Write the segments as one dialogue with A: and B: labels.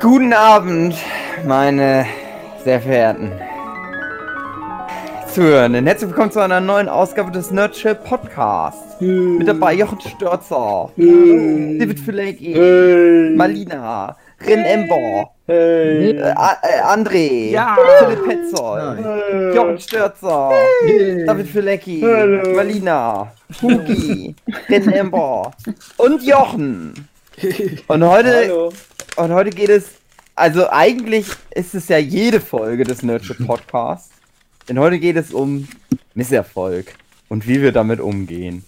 A: Guten Abend, meine sehr verehrten Zuhörenden. Herzlich willkommen zu einer neuen Ausgabe des Nerdship Podcasts. Mit dabei Jochen Störzer, David Filecki, Malina, Ren Ember, äh, A- äh, André,
B: Ja.
A: Philipp Petzold, Jochen Störzer, David Filecki, Malina, Hugi, Ren Ember und Jochen. Und heute
B: Hallo.
A: Und heute geht es, also eigentlich ist es ja jede Folge des Nerdship Podcasts. Denn heute geht es um Misserfolg und wie wir damit umgehen.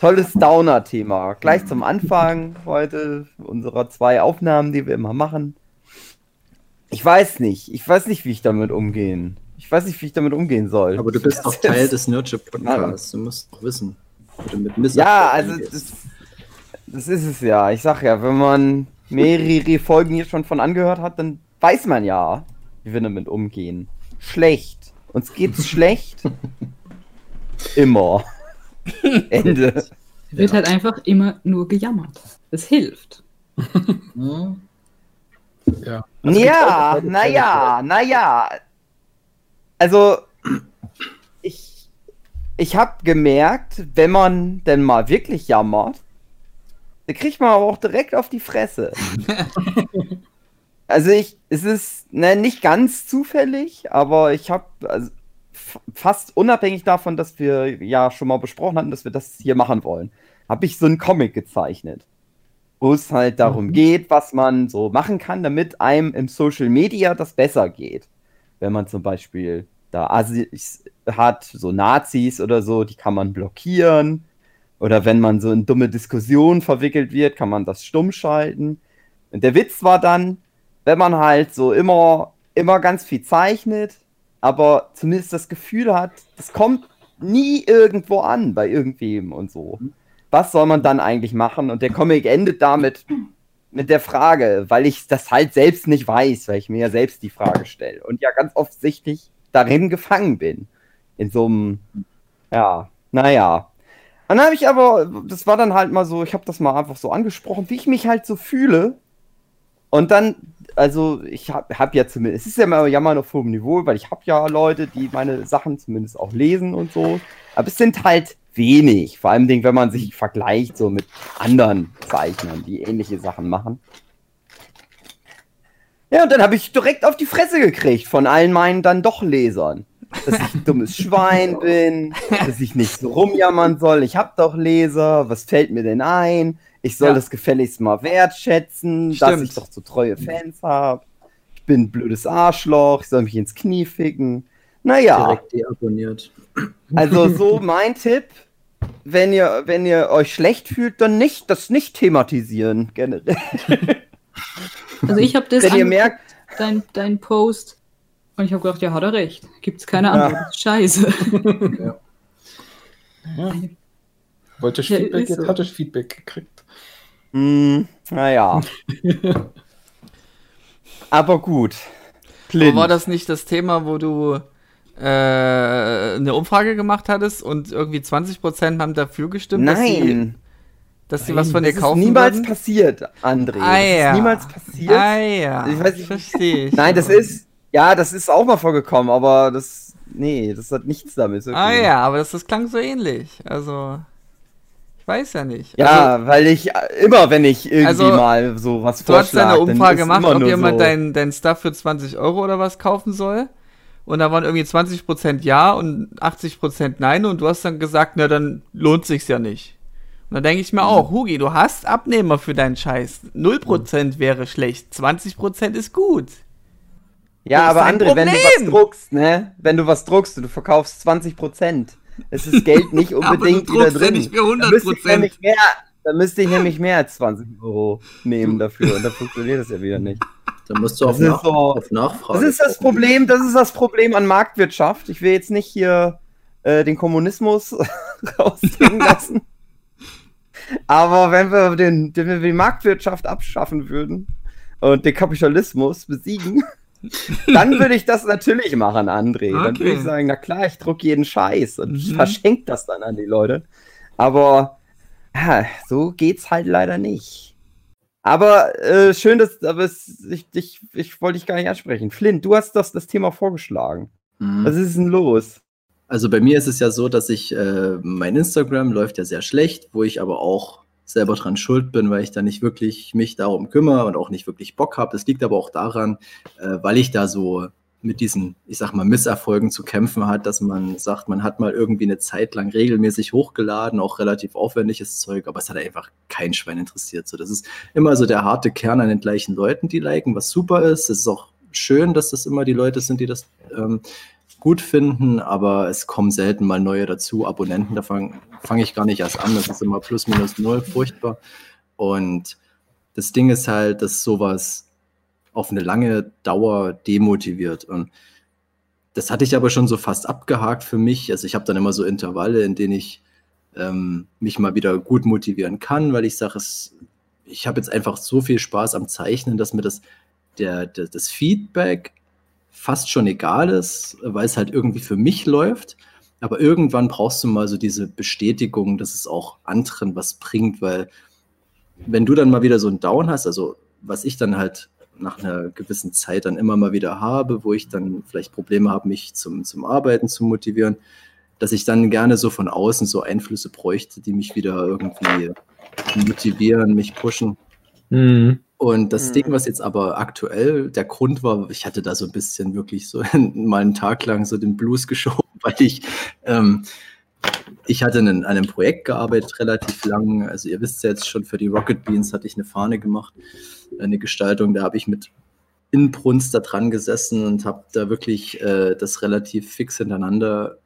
A: Tolles Downer-Thema. Gleich zum Anfang heute unserer zwei Aufnahmen, die wir immer machen. Ich weiß nicht. Ich weiß nicht, wie ich damit umgehen. Ich weiß nicht, wie ich damit umgehen soll.
C: Aber du bist auch Teil des Nerdship Podcasts. Du musst doch wissen,
A: Ja, also das, das ist es ja. Ich sag ja, wenn man mehrere Folgen hier schon von angehört hat, dann weiß man ja, wie wir damit umgehen. Schlecht. Uns geht's schlecht. Immer. Ende.
D: Wird halt einfach immer nur gejammert. Es hilft.
B: Ja.
A: Ja, naja, naja. Also, ich, ich habe gemerkt, wenn man denn mal wirklich jammert, dann kriegt man aber auch direkt auf die Fresse. also ich, es ist ne, nicht ganz zufällig, aber ich habe also, fast unabhängig davon, dass wir ja schon mal besprochen hatten, dass wir das hier machen wollen, habe ich so einen Comic gezeichnet wo es halt darum geht, was man so machen kann, damit einem im Social Media das besser geht. Wenn man zum Beispiel da Assis hat, so Nazis oder so, die kann man blockieren. Oder wenn man so in dumme Diskussionen verwickelt wird, kann man das stumm schalten. Und der Witz war dann, wenn man halt so immer, immer ganz viel zeichnet, aber zumindest das Gefühl hat, das kommt nie irgendwo an bei irgendwem und so was soll man dann eigentlich machen? Und der Comic endet damit mit der Frage, weil ich das halt selbst nicht weiß, weil ich mir ja selbst die Frage stelle und ja ganz offensichtlich darin gefangen bin. In so einem, ja, naja. Dann habe ich aber, das war dann halt mal so, ich habe das mal einfach so angesprochen, wie ich mich halt so fühle. Und dann, also ich habe hab ja zumindest, es ist ja immer Jammern auf hohem Niveau, weil ich habe ja Leute, die meine Sachen zumindest auch lesen und so. Aber es sind halt wenig. Vor allem, wenn man sich vergleicht so mit anderen Zeichnern, die ähnliche Sachen machen. Ja, und dann habe ich direkt auf die Fresse gekriegt von allen meinen dann doch Lesern. Dass ich ein dummes Schwein bin, dass ich nicht so rumjammern soll. Ich habe doch Leser, was fällt mir denn ein? Ich soll
B: Ja.
A: das gefälligst mal wertschätzen, dass
B: Stimmt.
A: ich doch so treue Fans habe. Ich bin ein blödes Arschloch, ich soll mich ins Knie ficken. Naja.
C: Direkt deabonniert.
A: Also so mein Tipp, wenn ihr, wenn ihr euch schlecht fühlt, dann nicht, das nicht thematisieren generell.
D: Also ich habe das
A: wenn ihr merkt,
D: dein, dein Post und ich habe gedacht, ja, hat er recht. Gibt's keine
A: Ja.
D: Antwort. Das ist Scheiße.
B: Wollte ich
D: Ja,
B: Feedback, jetzt
D: so.
B: hatte ich Feedback gekriegt.
A: hm, naja. Aber gut.
E: Aber
A: Clint.
E: war das nicht das Thema, wo du äh, eine Umfrage gemacht hattest und irgendwie 20% haben dafür gestimmt, dass sie,
A: Nein,
E: dass sie was von dir
A: das ist
E: kaufen
A: niemals
E: würden?
A: passiert, André.
E: Ah,
A: Das
E: ja.
A: ist niemals passiert.
E: Ah ja,
A: Ich weiß nicht-
E: verstehe ich.
A: Nein, das ist, ja, das ist auch mal vorgekommen, aber das, nee, das hat nichts damit zu tun.
E: Ah ja, aber das, das klang so ähnlich. Also, ich weiß ja nicht.
A: Ja,
E: Also,
A: weil ich äh, immer, wenn ich irgendwie
E: Also,
A: mal so was
E: du hast
A: vorschlage,
E: eine Umfrage gemacht, ob jemand
A: so,
E: dein, dein Stuff für 20 Euro oder was kaufen soll. Und da waren irgendwie 20% Ja und 80% Nein. Und du hast dann gesagt, na dann lohnt sich's ja nicht. Und dann denke ich mir auch, Hugi, du hast Abnehmer für deinen Scheiß. 0% wäre schlecht, 20% ist gut.
A: Ja, aber André, wenn du was druckst, ne? Wenn du was druckst und du verkaufst 20 Prozent, ist das Geld nicht
E: Aber du
A: unbedingt wieder
E: druckst ja
A: drin.
E: nicht für 100%.
A: Da müsste ich nämlich mehr, da müsste ich nämlich mehr als 20 Euro nehmen dafür und dann funktioniert das ja wieder nicht.
C: Da musst du auf, nach
A: so-
C: auf Nachfrage.
A: Das ist das. Problem, das ist das Problem an Marktwirtschaft. Ich will jetzt nicht hier äh, den Kommunismus raushängen lassen. Aber wenn wir, den, wenn wir die Marktwirtschaft abschaffen würden und den Kapitalismus besiegen, dann würde ich das natürlich machen, André. Dann würde ich
E: Okay.
A: sagen, na klar, ich druck jeden Scheiß und
E: Mhm.
A: verschenke das dann an die Leute. Aber ja, so geht's halt leider nicht. Aber äh, schön, dass aber es, ich, ich, ich wollte dich gar nicht ansprechen. Flint, du hast das, das Thema vorgeschlagen.
C: Mhm.
A: Was ist denn los?
C: Also bei mir ist es ja so, dass ich, äh, mein Instagram läuft ja sehr schlecht, wo ich aber auch selber dran schuld bin, weil ich da nicht wirklich mich darum kümmere und auch nicht wirklich Bock habe. Das liegt aber auch daran, äh, weil ich da so mit diesen, ich sag mal, Misserfolgen zu kämpfen hat, dass man sagt, man hat mal irgendwie eine Zeit lang regelmäßig hochgeladen, auch relativ aufwendiges Zeug, aber es hat einfach kein Schwein interessiert. So, das ist immer so der harte Kern an den gleichen Leuten, die liken, was super ist. Es ist auch schön, dass das immer die Leute sind, die das ähm, gut finden, aber es kommen selten mal neue dazu. Abonnenten, da fange fang ich gar nicht erst an. Das ist immer plus minus null, furchtbar. Und das Ding ist halt, dass sowas auf eine lange Dauer demotiviert. Und das hatte ich aber schon so fast abgehakt für mich. Also ich habe dann immer so Intervalle, in denen ich ähm, mich mal wieder gut motivieren kann, weil ich sage, ich habe jetzt einfach so viel Spaß am Zeichnen, dass mir das, der, der, das Feedback fast schon egal ist, weil es halt irgendwie für mich läuft. Aber irgendwann brauchst du mal so diese Bestätigung, dass es auch anderen was bringt, weil wenn du dann mal wieder so einen Down hast, also was ich dann halt nach einer gewissen Zeit dann immer mal wieder habe, wo ich dann vielleicht Probleme habe, mich zum, zum Arbeiten zu motivieren, dass ich dann gerne so von außen so Einflüsse bräuchte, die mich wieder irgendwie motivieren, mich pushen.
B: Mhm.
C: Und das
A: Mhm.
C: Ding, was jetzt aber aktuell der Grund war, ich hatte da so ein bisschen wirklich so mal einen Tag lang so den Blues geschoben, weil ich, ähm, ich hatte an einem Projekt gearbeitet, relativ lang. Also ihr wisst ja jetzt schon, für die Rocket Beans hatte ich eine Fahne gemacht, eine Gestaltung, da habe ich mit Inbrunst da dran gesessen und habe da wirklich äh, das relativ fix hintereinander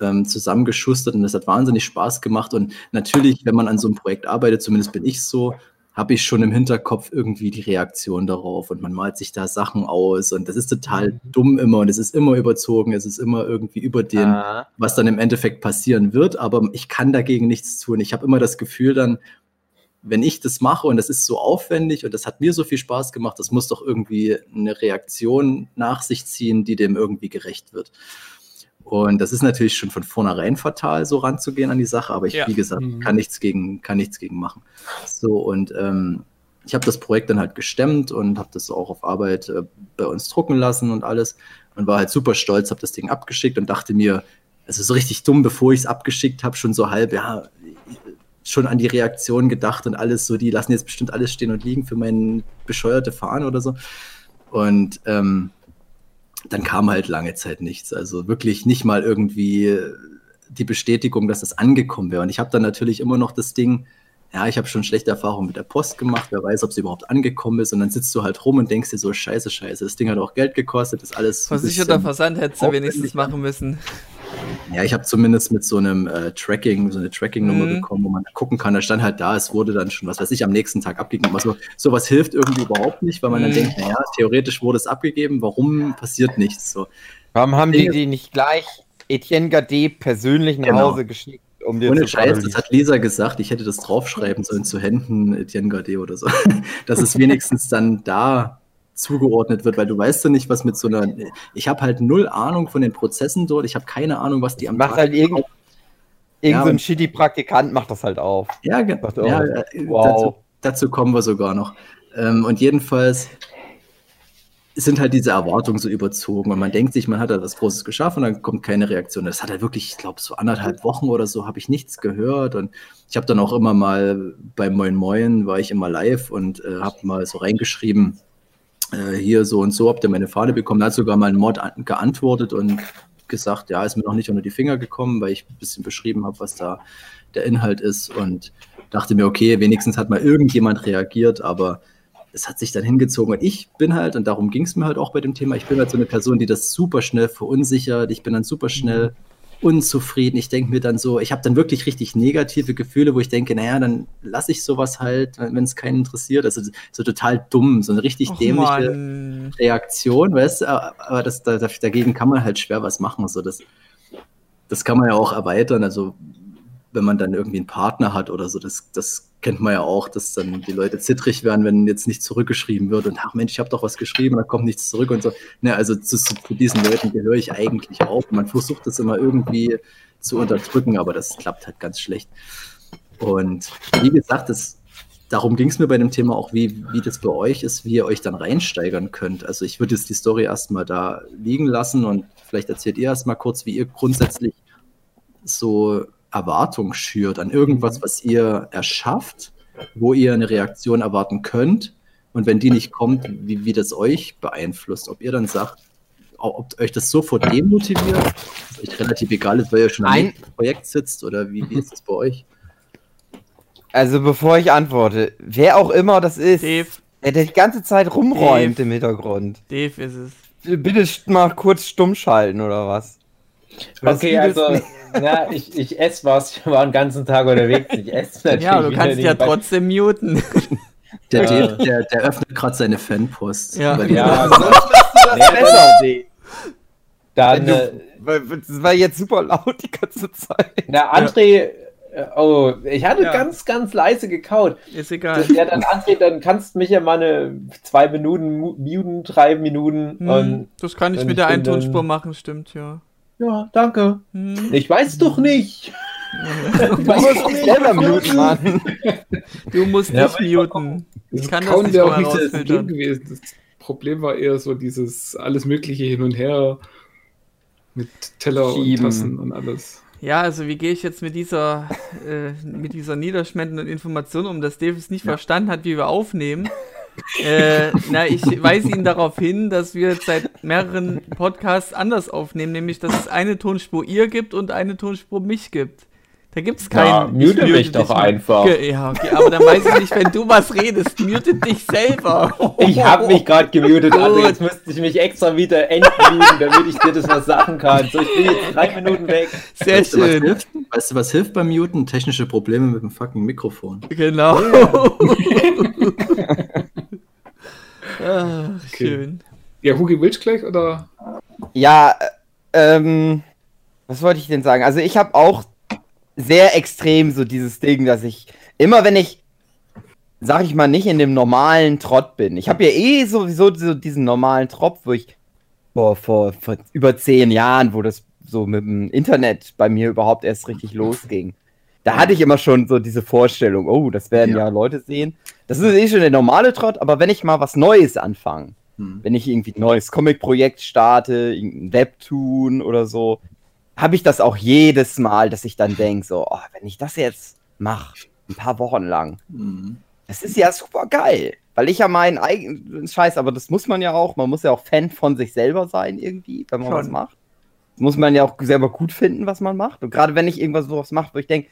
C: ähm, zusammengeschustert und das hat wahnsinnig Spaß gemacht. Und natürlich, wenn man an so einem Projekt arbeitet, zumindest bin ich so, habe ich schon im Hinterkopf irgendwie die Reaktion darauf und man malt sich da Sachen aus und das ist total dumm immer und es ist immer überzogen, es ist immer irgendwie über den,
A: Ah.
C: was dann im Endeffekt passieren wird, aber ich kann dagegen nichts tun. Ich habe immer das Gefühl dann, wenn ich das mache und das ist so aufwendig und das hat mir so viel Spaß gemacht, das muss doch irgendwie eine Reaktion nach sich ziehen, die dem irgendwie gerecht wird. Und das ist natürlich schon von vornherein fatal, so ranzugehen an die Sache, aber ich,
E: Ja.
C: wie gesagt,
B: Mhm.
C: kann nichts gegen, kann nichts gegen machen. So, und ähm, ich habe das Projekt dann halt gestemmt und habe das auch auf Arbeit äh, bei uns drucken lassen und alles und war halt super stolz, habe das Ding abgeschickt und dachte mir, es ist so richtig dumm, bevor ich es abgeschickt habe, schon so halb, ja, schon an die Reaktion gedacht und alles so, die lassen jetzt bestimmt alles stehen und liegen für meine bescheuerte Fahne oder so. Und ähm, dann kam halt lange Zeit nichts. Also wirklich nicht mal irgendwie die Bestätigung, dass das angekommen wäre. Und ich habe dann natürlich immer noch das Ding, ja, ich habe schon schlechte Erfahrungen mit der Post gemacht, wer weiß, ob sie überhaupt angekommen ist. Und dann sitzt du halt rum und denkst dir so, scheiße, scheiße, das Ding hat auch Geld gekostet, ist alles.
E: Versicherter Versand hättest du wenigstens machen müssen.
C: Ja, ich habe zumindest mit so einem äh, Tracking, so eine Tracking-Nummer
E: Mhm.
C: bekommen, wo man gucken kann. Da stand halt da, es wurde dann schon, was weiß ich, am nächsten Tag abgegeben. Also sowas hilft irgendwie überhaupt nicht, weil man dann
E: Mhm.
C: denkt, naja, theoretisch wurde es abgegeben, warum passiert nichts? So.
A: Warum haben die
C: Dinge-
A: die nicht gleich Etienne Gade persönlich nach
C: Genau.
A: Hause geschickt, um dir
C: Ohne
A: zu
C: Scheiß, das hat Lisa gesagt, ich hätte das draufschreiben sollen zu Händen Etienne Gade oder so. Dass es wenigstens dann da zugeordnet wird, weil du weißt ja nicht, was mit so einer. Ich habe halt null Ahnung von den Prozessen dort. Ich habe keine Ahnung, was die am
A: Macht halt irgend,
C: Ja,
A: irgend so ein shitty Praktikant macht das halt auf.
C: Ja, ge-
A: Macht auch.
C: ja äh,
A: Wow.
C: dazu, dazu kommen wir sogar noch. Ähm, und jedenfalls sind halt diese Erwartungen so überzogen und man denkt sich, man hat da was Großes geschaffen und dann kommt keine Reaktion. Das hat halt wirklich, ich glaube, so anderthalb Wochen oder so habe ich nichts gehört und ich habe dann auch immer mal bei Moin Moin war ich immer live und äh, habe mal so reingeschrieben, äh, hier so und so habt ihr meine Fahne bekommen. Da hat sogar mal ein Mod an, geantwortet und gesagt, ja, ist mir noch nicht unter die Finger gekommen, weil ich ein bisschen beschrieben habe, was da der Inhalt ist. Und dachte mir, okay, wenigstens hat mal irgendjemand reagiert, aber es hat sich dann hingezogen. Und ich bin halt, und darum ging es mir halt auch bei dem Thema, ich bin halt so eine Person, die das super schnell verunsichert, ich bin dann super schnell unzufrieden, ich denke mir dann so, ich habe dann wirklich richtig negative Gefühle, wo ich denke, naja, dann lasse ich sowas halt, wenn es keinen interessiert, also so total dumm, so eine richtig
E: Och,
C: dämliche
E: Mann.
C: Reaktion, weißt du, aber das, da, dagegen kann man halt schwer was machen. So, das, das kann man ja auch erweitern. Also, wenn man dann irgendwie einen Partner hat oder so, das, das kennt man ja auch, dass dann die Leute zittrig werden, wenn jetzt nicht zurückgeschrieben wird und ach Mensch, ich habe doch was geschrieben, da kommt nichts zurück und so. Ne, also zu, zu diesen Leuten gehöre ich eigentlich auch. Man versucht das immer irgendwie zu unterdrücken, aber das klappt halt ganz schlecht. Und wie gesagt, das darum ging es mir bei dem Thema auch, wie, wie das bei euch ist, wie ihr euch dann reinsteigern könnt. Also ich würde jetzt die Story erstmal da liegen lassen und vielleicht erzählt ihr erstmal kurz, wie ihr grundsätzlich so Erwartung schürt an irgendwas, was ihr erschafft, wo ihr eine Reaktion erwarten könnt. Und wenn die nicht kommt, wie, wie das euch beeinflusst. Ob ihr dann sagt, ob euch das sofort demotiviert, was euch relativ egal ist, weil ihr schon nächsten Projekt sitzt oder wie, wie ist das bei euch?
A: Also bevor ich antworte, wer auch immer das ist,
E: Dave,
A: der, die ganze Zeit rumräumt
E: Dave.
A: im Hintergrund.
E: Dave ist es.
A: Bitte mal kurz stumm schalten oder was? Was
F: Okay, also, na, ich, ich esse was. Ich war den ganzen Tag unterwegs. Ich esse natürlich.
E: Ja, du kannst ja trotzdem muten.
C: Der,
F: Ja.
C: Dave, der, der öffnet gerade seine Fanpost.
E: Ja.
F: Ja,
A: das
F: Ja,
A: besser, Dave.
F: dann. Äh,
A: du- weil- Das war jetzt super laut die ganze Zeit.
F: na, André. äh, Oh, ich hatte
E: Ja.
F: ganz, ganz leise gekaut.
E: Ist egal.
F: Ja, dann André, dann kannst du mich ja mal eine zwei Minuten mu- muten, drei Minuten.
E: Hm,
F: Und
E: das kann ich mit der Eintonspur machen, stimmt, ja.
F: Ja, danke.
E: Hm.
F: Ich weiß doch nicht.
A: Du musst dich selber muten, Mann.
E: Du musst
B: Ja,
E: dich muten. Ich
B: Das
E: kann das nicht
B: auch nicht das. Problem gewesen. Das Problem war eher so dieses alles Mögliche hin und her mit Teller
A: Schieben.
B: und Tassen und alles.
E: Ja, also wie gehe ich jetzt mit dieser, äh, mit dieser niederschmetternden Information um, dass Dave es nicht verstanden hat, wie wir aufnehmen? Äh, na, ich weise ihn darauf hin, dass wir jetzt seit mehreren Podcasts anders aufnehmen, nämlich dass es eine Tonspur ihr gibt und eine Tonspur mich gibt. Da gibt es keinen.
F: Ja, mute
E: ich
F: mich doch
E: mal.
F: einfach.
E: Ja, okay, aber dann weiß ich nicht, wenn du was redest, mute dich selber.
F: Ich habe mich gerade gemutet. André. Jetzt müsste ich mich extra wieder entmuten, damit ich dir das was sagen kann. So, ich bin jetzt drei Minuten weg.
E: Sehr
C: weißt, du, was
E: schön.
C: hilft? weißt du, was hilft beim Muten? Technische Probleme mit dem fucking Mikrofon.
E: Genau. Ach,
B: Okay.
E: schön.
B: Ja, Hugi, willst du gleich oder?
A: Ja, äh, ähm, was wollte ich denn sagen? Also ich habe auch sehr extrem so dieses Ding, dass ich immer, wenn ich, sag ich mal, nicht in dem normalen Trott bin. Ich habe ja eh sowieso so diesen normalen Tropf, wo ich vor, vor, vor über zehn Jahren, wo das so mit dem Internet bei mir überhaupt erst richtig losging. Da hatte ich immer schon so diese Vorstellung, oh, das werden
C: Ja.
A: ja, Leute sehen. Das ist eh schon der normale Trott, aber wenn ich mal was Neues anfange,
C: Hm.
A: wenn ich irgendwie ein neues Comic-Projekt starte, irgendein Webtoon oder so, habe ich das auch jedes Mal, dass ich dann denke, so, oh, wenn ich das jetzt mache, ein paar Wochen lang,
C: Mhm.
A: das ist ja super geil. Weil ich ja meinen eigenen Scheiß, aber das muss man ja auch, man muss ja auch Fan von sich selber sein irgendwie, wenn man
E: Schon.
A: was macht. Das muss man ja auch selber gut finden, was man macht. Und gerade wenn ich irgendwas sowas mache, wo ich denke,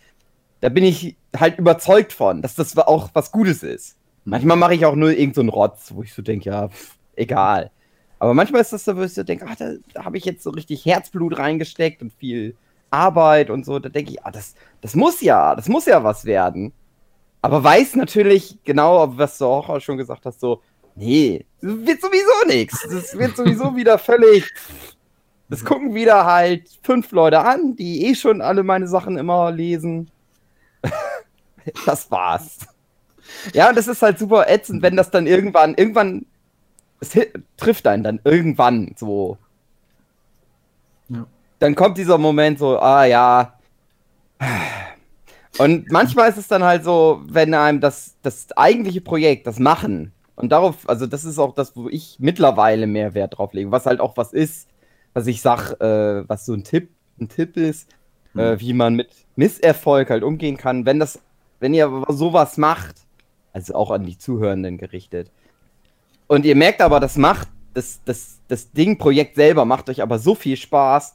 A: da bin ich halt überzeugt von, dass das auch was Gutes ist. Manchmal mache ich auch nur irgendeinen so Rotz, wo ich so denke, ja, pff, egal. Aber manchmal ist das so, wo ich so denke, ach, da, da habe ich jetzt so richtig Herzblut reingesteckt und viel Arbeit und so. Da denke ich, ah, das, das muss ja, das muss ja was werden. Aber weiß natürlich genau, was du auch schon gesagt hast, so, nee, das wird sowieso nichts. Das wird sowieso wieder völlig. Das gucken wieder halt fünf Leute an, die eh schon alle meine Sachen immer lesen. das war's. Ja, und das ist halt super ätzend, wenn das dann irgendwann, irgendwann, es trifft einen dann irgendwann so.
C: Ja.
A: Dann kommt dieser Moment so, ah ja. Und manchmal ist es dann halt so, wenn einem das, das eigentliche Projekt, das Machen, und darauf, also das ist auch das, wo ich mittlerweile mehr Wert drauf lege, was halt auch was ist, was ich sag, äh, was so ein Tipp, ein Tipp ist, äh, wie man mit Misserfolg halt umgehen kann, wenn das, wenn ihr sowas macht, also auch an die Zuhörenden gerichtet. Und ihr merkt aber, das macht, das, das, das Ding, Projekt selber macht euch aber so viel Spaß,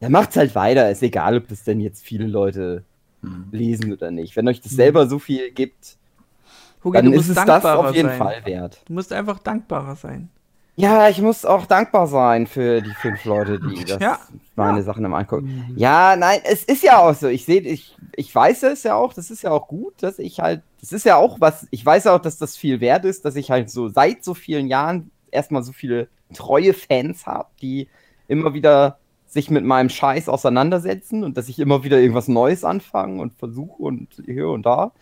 A: dann macht's halt weiter. Ist egal, ob das denn jetzt viele Leute
C: Mhm.
A: lesen oder nicht. Wenn euch das selber so viel gibt,
E: Hugi,
A: dann ist es das auf jeden
E: sein.
A: Fall wert.
E: Du musst einfach dankbarer sein.
A: Ja, ich muss auch dankbar sein für die fünf Leute, die das
E: Ja,
A: meine
E: ja.
A: Sachen im angucken. Ja, nein, es ist ja auch so. Ich sehe, ich, ich weiß es ja auch, das ist ja auch gut, dass ich halt, das ist ja auch was, ich weiß auch, dass das viel wert ist, dass ich halt so seit so vielen Jahren erstmal so viele treue Fans habe, die immer wieder sich mit meinem Scheiß auseinandersetzen und dass ich immer wieder irgendwas Neues anfange und versuche und hier und da.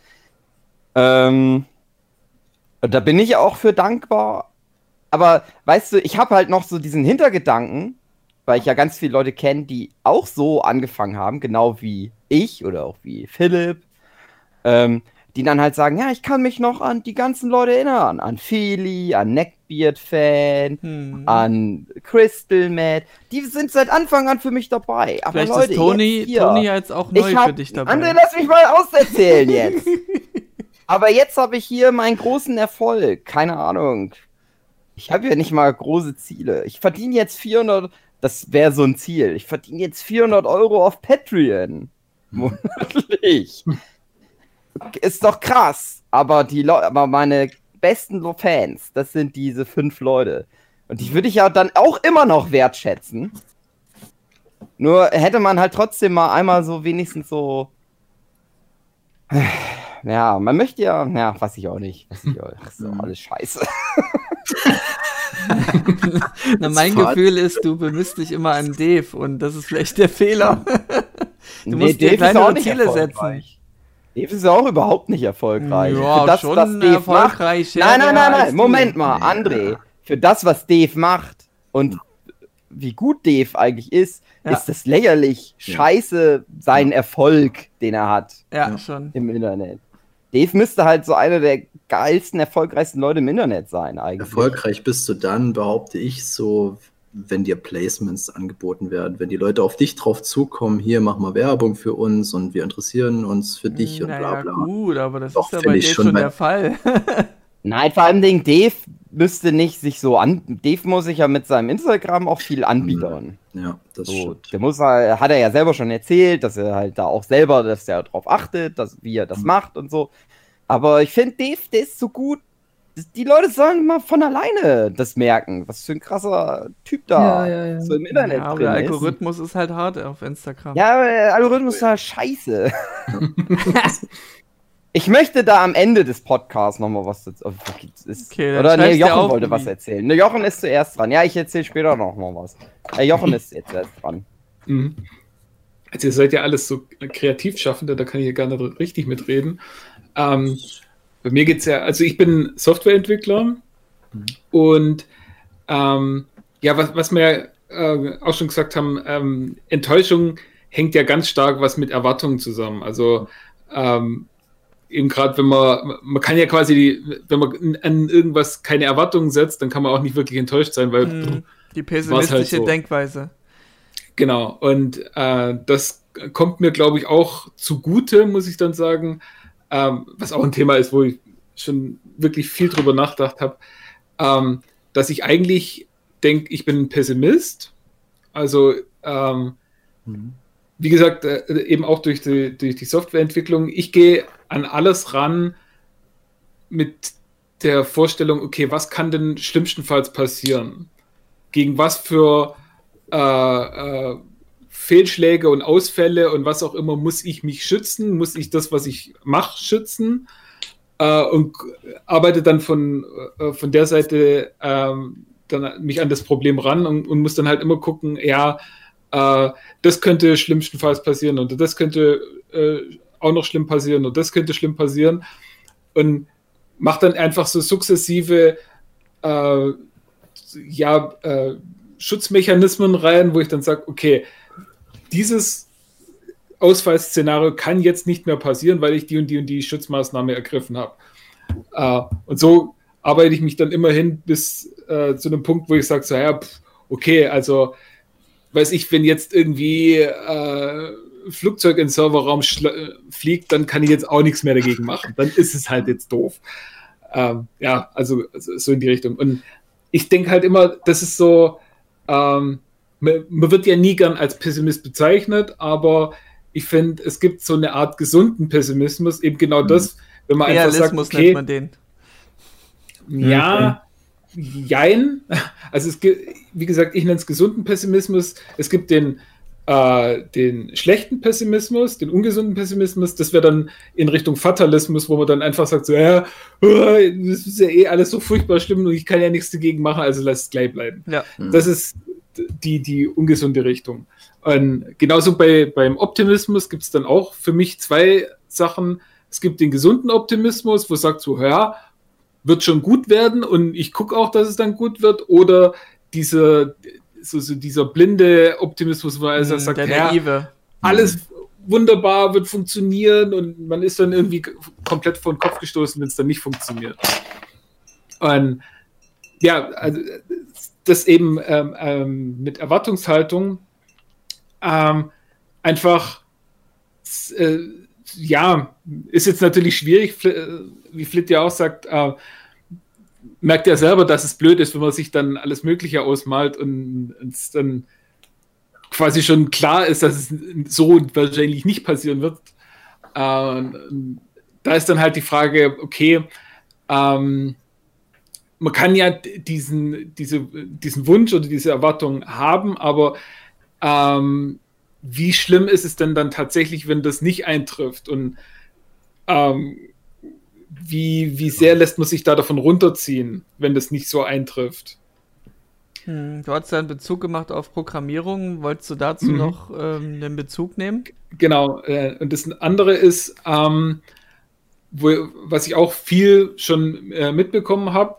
A: Ähm, und da bin ich auch für dankbar. Aber weißt du, ich habe halt noch so diesen Hintergedanken, weil ich ja ganz viele Leute kenne, die auch so angefangen haben, genau wie ich oder auch wie Philipp, ähm, die dann halt sagen, ja, ich kann mich noch an die ganzen Leute erinnern. An Feli, an Neckbeard-Fan,
E: Hm.
A: an Crystal Matt. Die sind seit Anfang an für mich dabei. Aber
E: Vielleicht
A: Leute,
E: ist Tony,
A: jetzt.
E: Tony jetzt auch neu
A: hab,
E: für dich dabei.
A: André, lass mich mal auserzählen jetzt. Aber jetzt habe ich hier meinen großen Erfolg. Keine Ahnung. Ich habe ja nicht mal große Ziele. Ich verdiene jetzt 400, das wäre so ein Ziel. Ich verdiene jetzt 400 Euro auf Patreon. Monatlich. Ist doch krass. Aber, die aber meine besten Fans, das sind diese fünf Leute. Und die würde ich ja dann auch immer noch wertschätzen. Nur hätte man halt trotzdem mal einmal so wenigstens so. Ja, man möchte ja, ja, weiß ich auch nicht. Weiß ich auch, das ist doch alles scheiße.
E: Na, mein
C: Fahrt-
E: Gefühl ist, du bemisst dich immer an Dave und das ist vielleicht der Fehler. Du musst dir
A: Dave ist
E: kleinere Ziele
A: erfolgreich. Dave ist ja auch überhaupt nicht erfolgreich.
E: Ja,
A: Für das,
E: schon
A: was Dave macht.
E: erfolgreich.
A: Nein, nein, nein, nein,
E: du.
A: Moment mal, André. Für das, was Dave macht und wie gut Dave eigentlich ist,
E: Ja.
A: ist das lächerlich scheiße sein Erfolg, den er hat
E: Ja. schon.
A: im Internet. Dave müsste halt so einer der geilsten, erfolgreichsten Leute im Internet sein, eigentlich.
C: Erfolgreich bist du dann, behaupte ich, so, wenn dir Placements angeboten werden, wenn die Leute auf dich drauf zukommen, hier mach mal Werbung für uns und wir interessieren uns für dich und bla
E: naja,
C: bla.
E: gut, aber das
C: Doch,
E: ist ja bei
C: ich
E: Dave
C: schon
E: der Fall.
A: Nein, vor allem Dave müsste nicht sich so an. Dave muss sich ja mit seinem Instagram auch viel anbiedern.
C: Ja, das
A: So,
C: stimmt.
A: der muss halt, hat er ja selber schon erzählt, dass er halt da auch selber, dass er darauf achtet, dass, wie er das
C: Mhm.
A: macht und so. Aber ich finde, Dave, der ist so gut. Die Leute sollen mal von alleine das merken, was für ein krasser Typ da
D: Ja, ja, ja.
A: so im Internet
E: ja, aber
A: drin
E: der
A: ist.
E: Algorithmus ist halt hart auf Instagram.
A: Ja, aber der Algorithmus ist halt scheiße. ich möchte da am Ende des Podcasts nochmal was dazu. Ist,
E: Okay,
A: oder nee, Jochen wollte was erzählen. Ne, Jochen ist zuerst dran. Ja, ich erzähle später nochmal was. Äh, Jochen ist jetzt erst dran.
B: Mhm. Also ihr seid ja alles so Kreativschaffende, da kann ich ja gar nicht richtig mitreden. Ähm, bei mir geht es ja, also ich bin Softwareentwickler und ähm, ja, was, was wir äh, auch schon gesagt haben, ähm, Enttäuschung hängt ja ganz stark was mit Erwartungen zusammen. Also ähm, eben gerade, wenn man, man kann ja quasi, die, wenn man an irgendwas keine Erwartungen setzt, dann kann man auch nicht wirklich enttäuscht sein, weil
E: Hm, Die
B: War's
E: pessimistische
B: halt so.
E: Denkweise.
B: Genau, und äh, das kommt mir, glaube ich, auch zugute, muss ich dann sagen, ähm, was auch ein Thema ist, wo ich schon wirklich viel drüber nachgedacht habe, ähm, dass ich eigentlich denke, ich bin ein Pessimist. Also, ähm,
C: Mhm.
B: wie gesagt, äh, eben auch durch die, durch die Softwareentwicklung, ich gehe an alles ran mit der Vorstellung, okay, was kann denn schlimmstenfalls passieren? Gegen was für äh, äh, Fehlschläge und Ausfälle und was auch immer muss ich mich schützen? Muss ich das, was ich mache, schützen? Äh, und arbeite dann von, äh, von der Seite ähm, dann mich an das Problem ran und, und muss dann halt immer gucken, ja, äh, das könnte schlimmstenfalls passieren und das könnte äh, auch noch schlimm passieren und das könnte schlimm passieren und macht dann einfach so sukzessive äh, ja, äh, Schutzmechanismen rein, wo ich dann sage, okay, dieses Ausfallszenario kann jetzt nicht mehr passieren, weil ich die und die und die Schutzmaßnahme ergriffen habe. Äh, und so arbeite ich mich dann immerhin bis äh, zu einem Punkt, wo ich sage, so, ja, pff, okay, also weiß ich, wenn jetzt irgendwie äh, Flugzeug in den Serverraum schla- fliegt, dann kann ich jetzt auch nichts mehr dagegen machen. Dann ist es halt jetzt doof. Ähm, ja, also, also so in die Richtung. Und ich denke halt immer, das ist so, ähm, man, man wird ja nie gern als Pessimist bezeichnet, aber ich finde, es gibt so eine Art gesunden Pessimismus, eben genau das, wenn man einfach sagt,
E: Realismus
B: okay,
E: nennt man den.
B: ja, jein. Also es gibt, wie gesagt, ich nenne es gesunden Pessimismus. Es gibt den, äh, den schlechten Pessimismus, den ungesunden Pessimismus. Das wäre dann in Richtung Fatalismus, wo man dann einfach sagt, so, ja, äh, das ist ja eh alles so furchtbar schlimm und ich kann ja nichts dagegen machen, also lass es gleich bleiben.
E: Ja.
B: Das ist die, die ungesunde Richtung. Und genauso bei, beim Optimismus gibt es dann auch für mich zwei Sachen. Es gibt den gesunden Optimismus, wo sagt so, ja, wird schon gut werden und ich gucke auch, dass es dann gut wird. Oder dieser, so, so dieser blinde Optimismus, wo er also
E: Hm,
B: sagt,
E: der
B: ja, alles, wunderbar, wird funktionieren und man ist dann irgendwie komplett vor den Kopf gestoßen, wenn es dann nicht funktioniert. Und ja, also das eben ähm, ähm, mit Erwartungshaltung ähm, einfach äh, ja, ist jetzt natürlich schwierig, äh, wie Flitt ja auch sagt, äh, merkt ja selber, dass es blöd ist, wenn man sich dann alles Mögliche ausmalt und es dann quasi schon klar ist, dass es so wahrscheinlich nicht passieren wird. Äh, da ist dann halt die Frage, okay, ähm, man kann ja diesen, diese, diesen Wunsch oder diese Erwartung haben, aber ähm, wie schlimm ist es denn dann tatsächlich, wenn das nicht eintrifft? Und ähm, wie, wie sehr lässt man sich da davon runterziehen, wenn das nicht so eintrifft?
E: Hm, du hast ja einen Bezug gemacht auf Programmierung. Wolltest du dazu mhm. noch ähm, einen Bezug nehmen?
B: Genau. Äh, und das andere ist, ähm, wo, was ich auch viel schon äh, mitbekommen habe,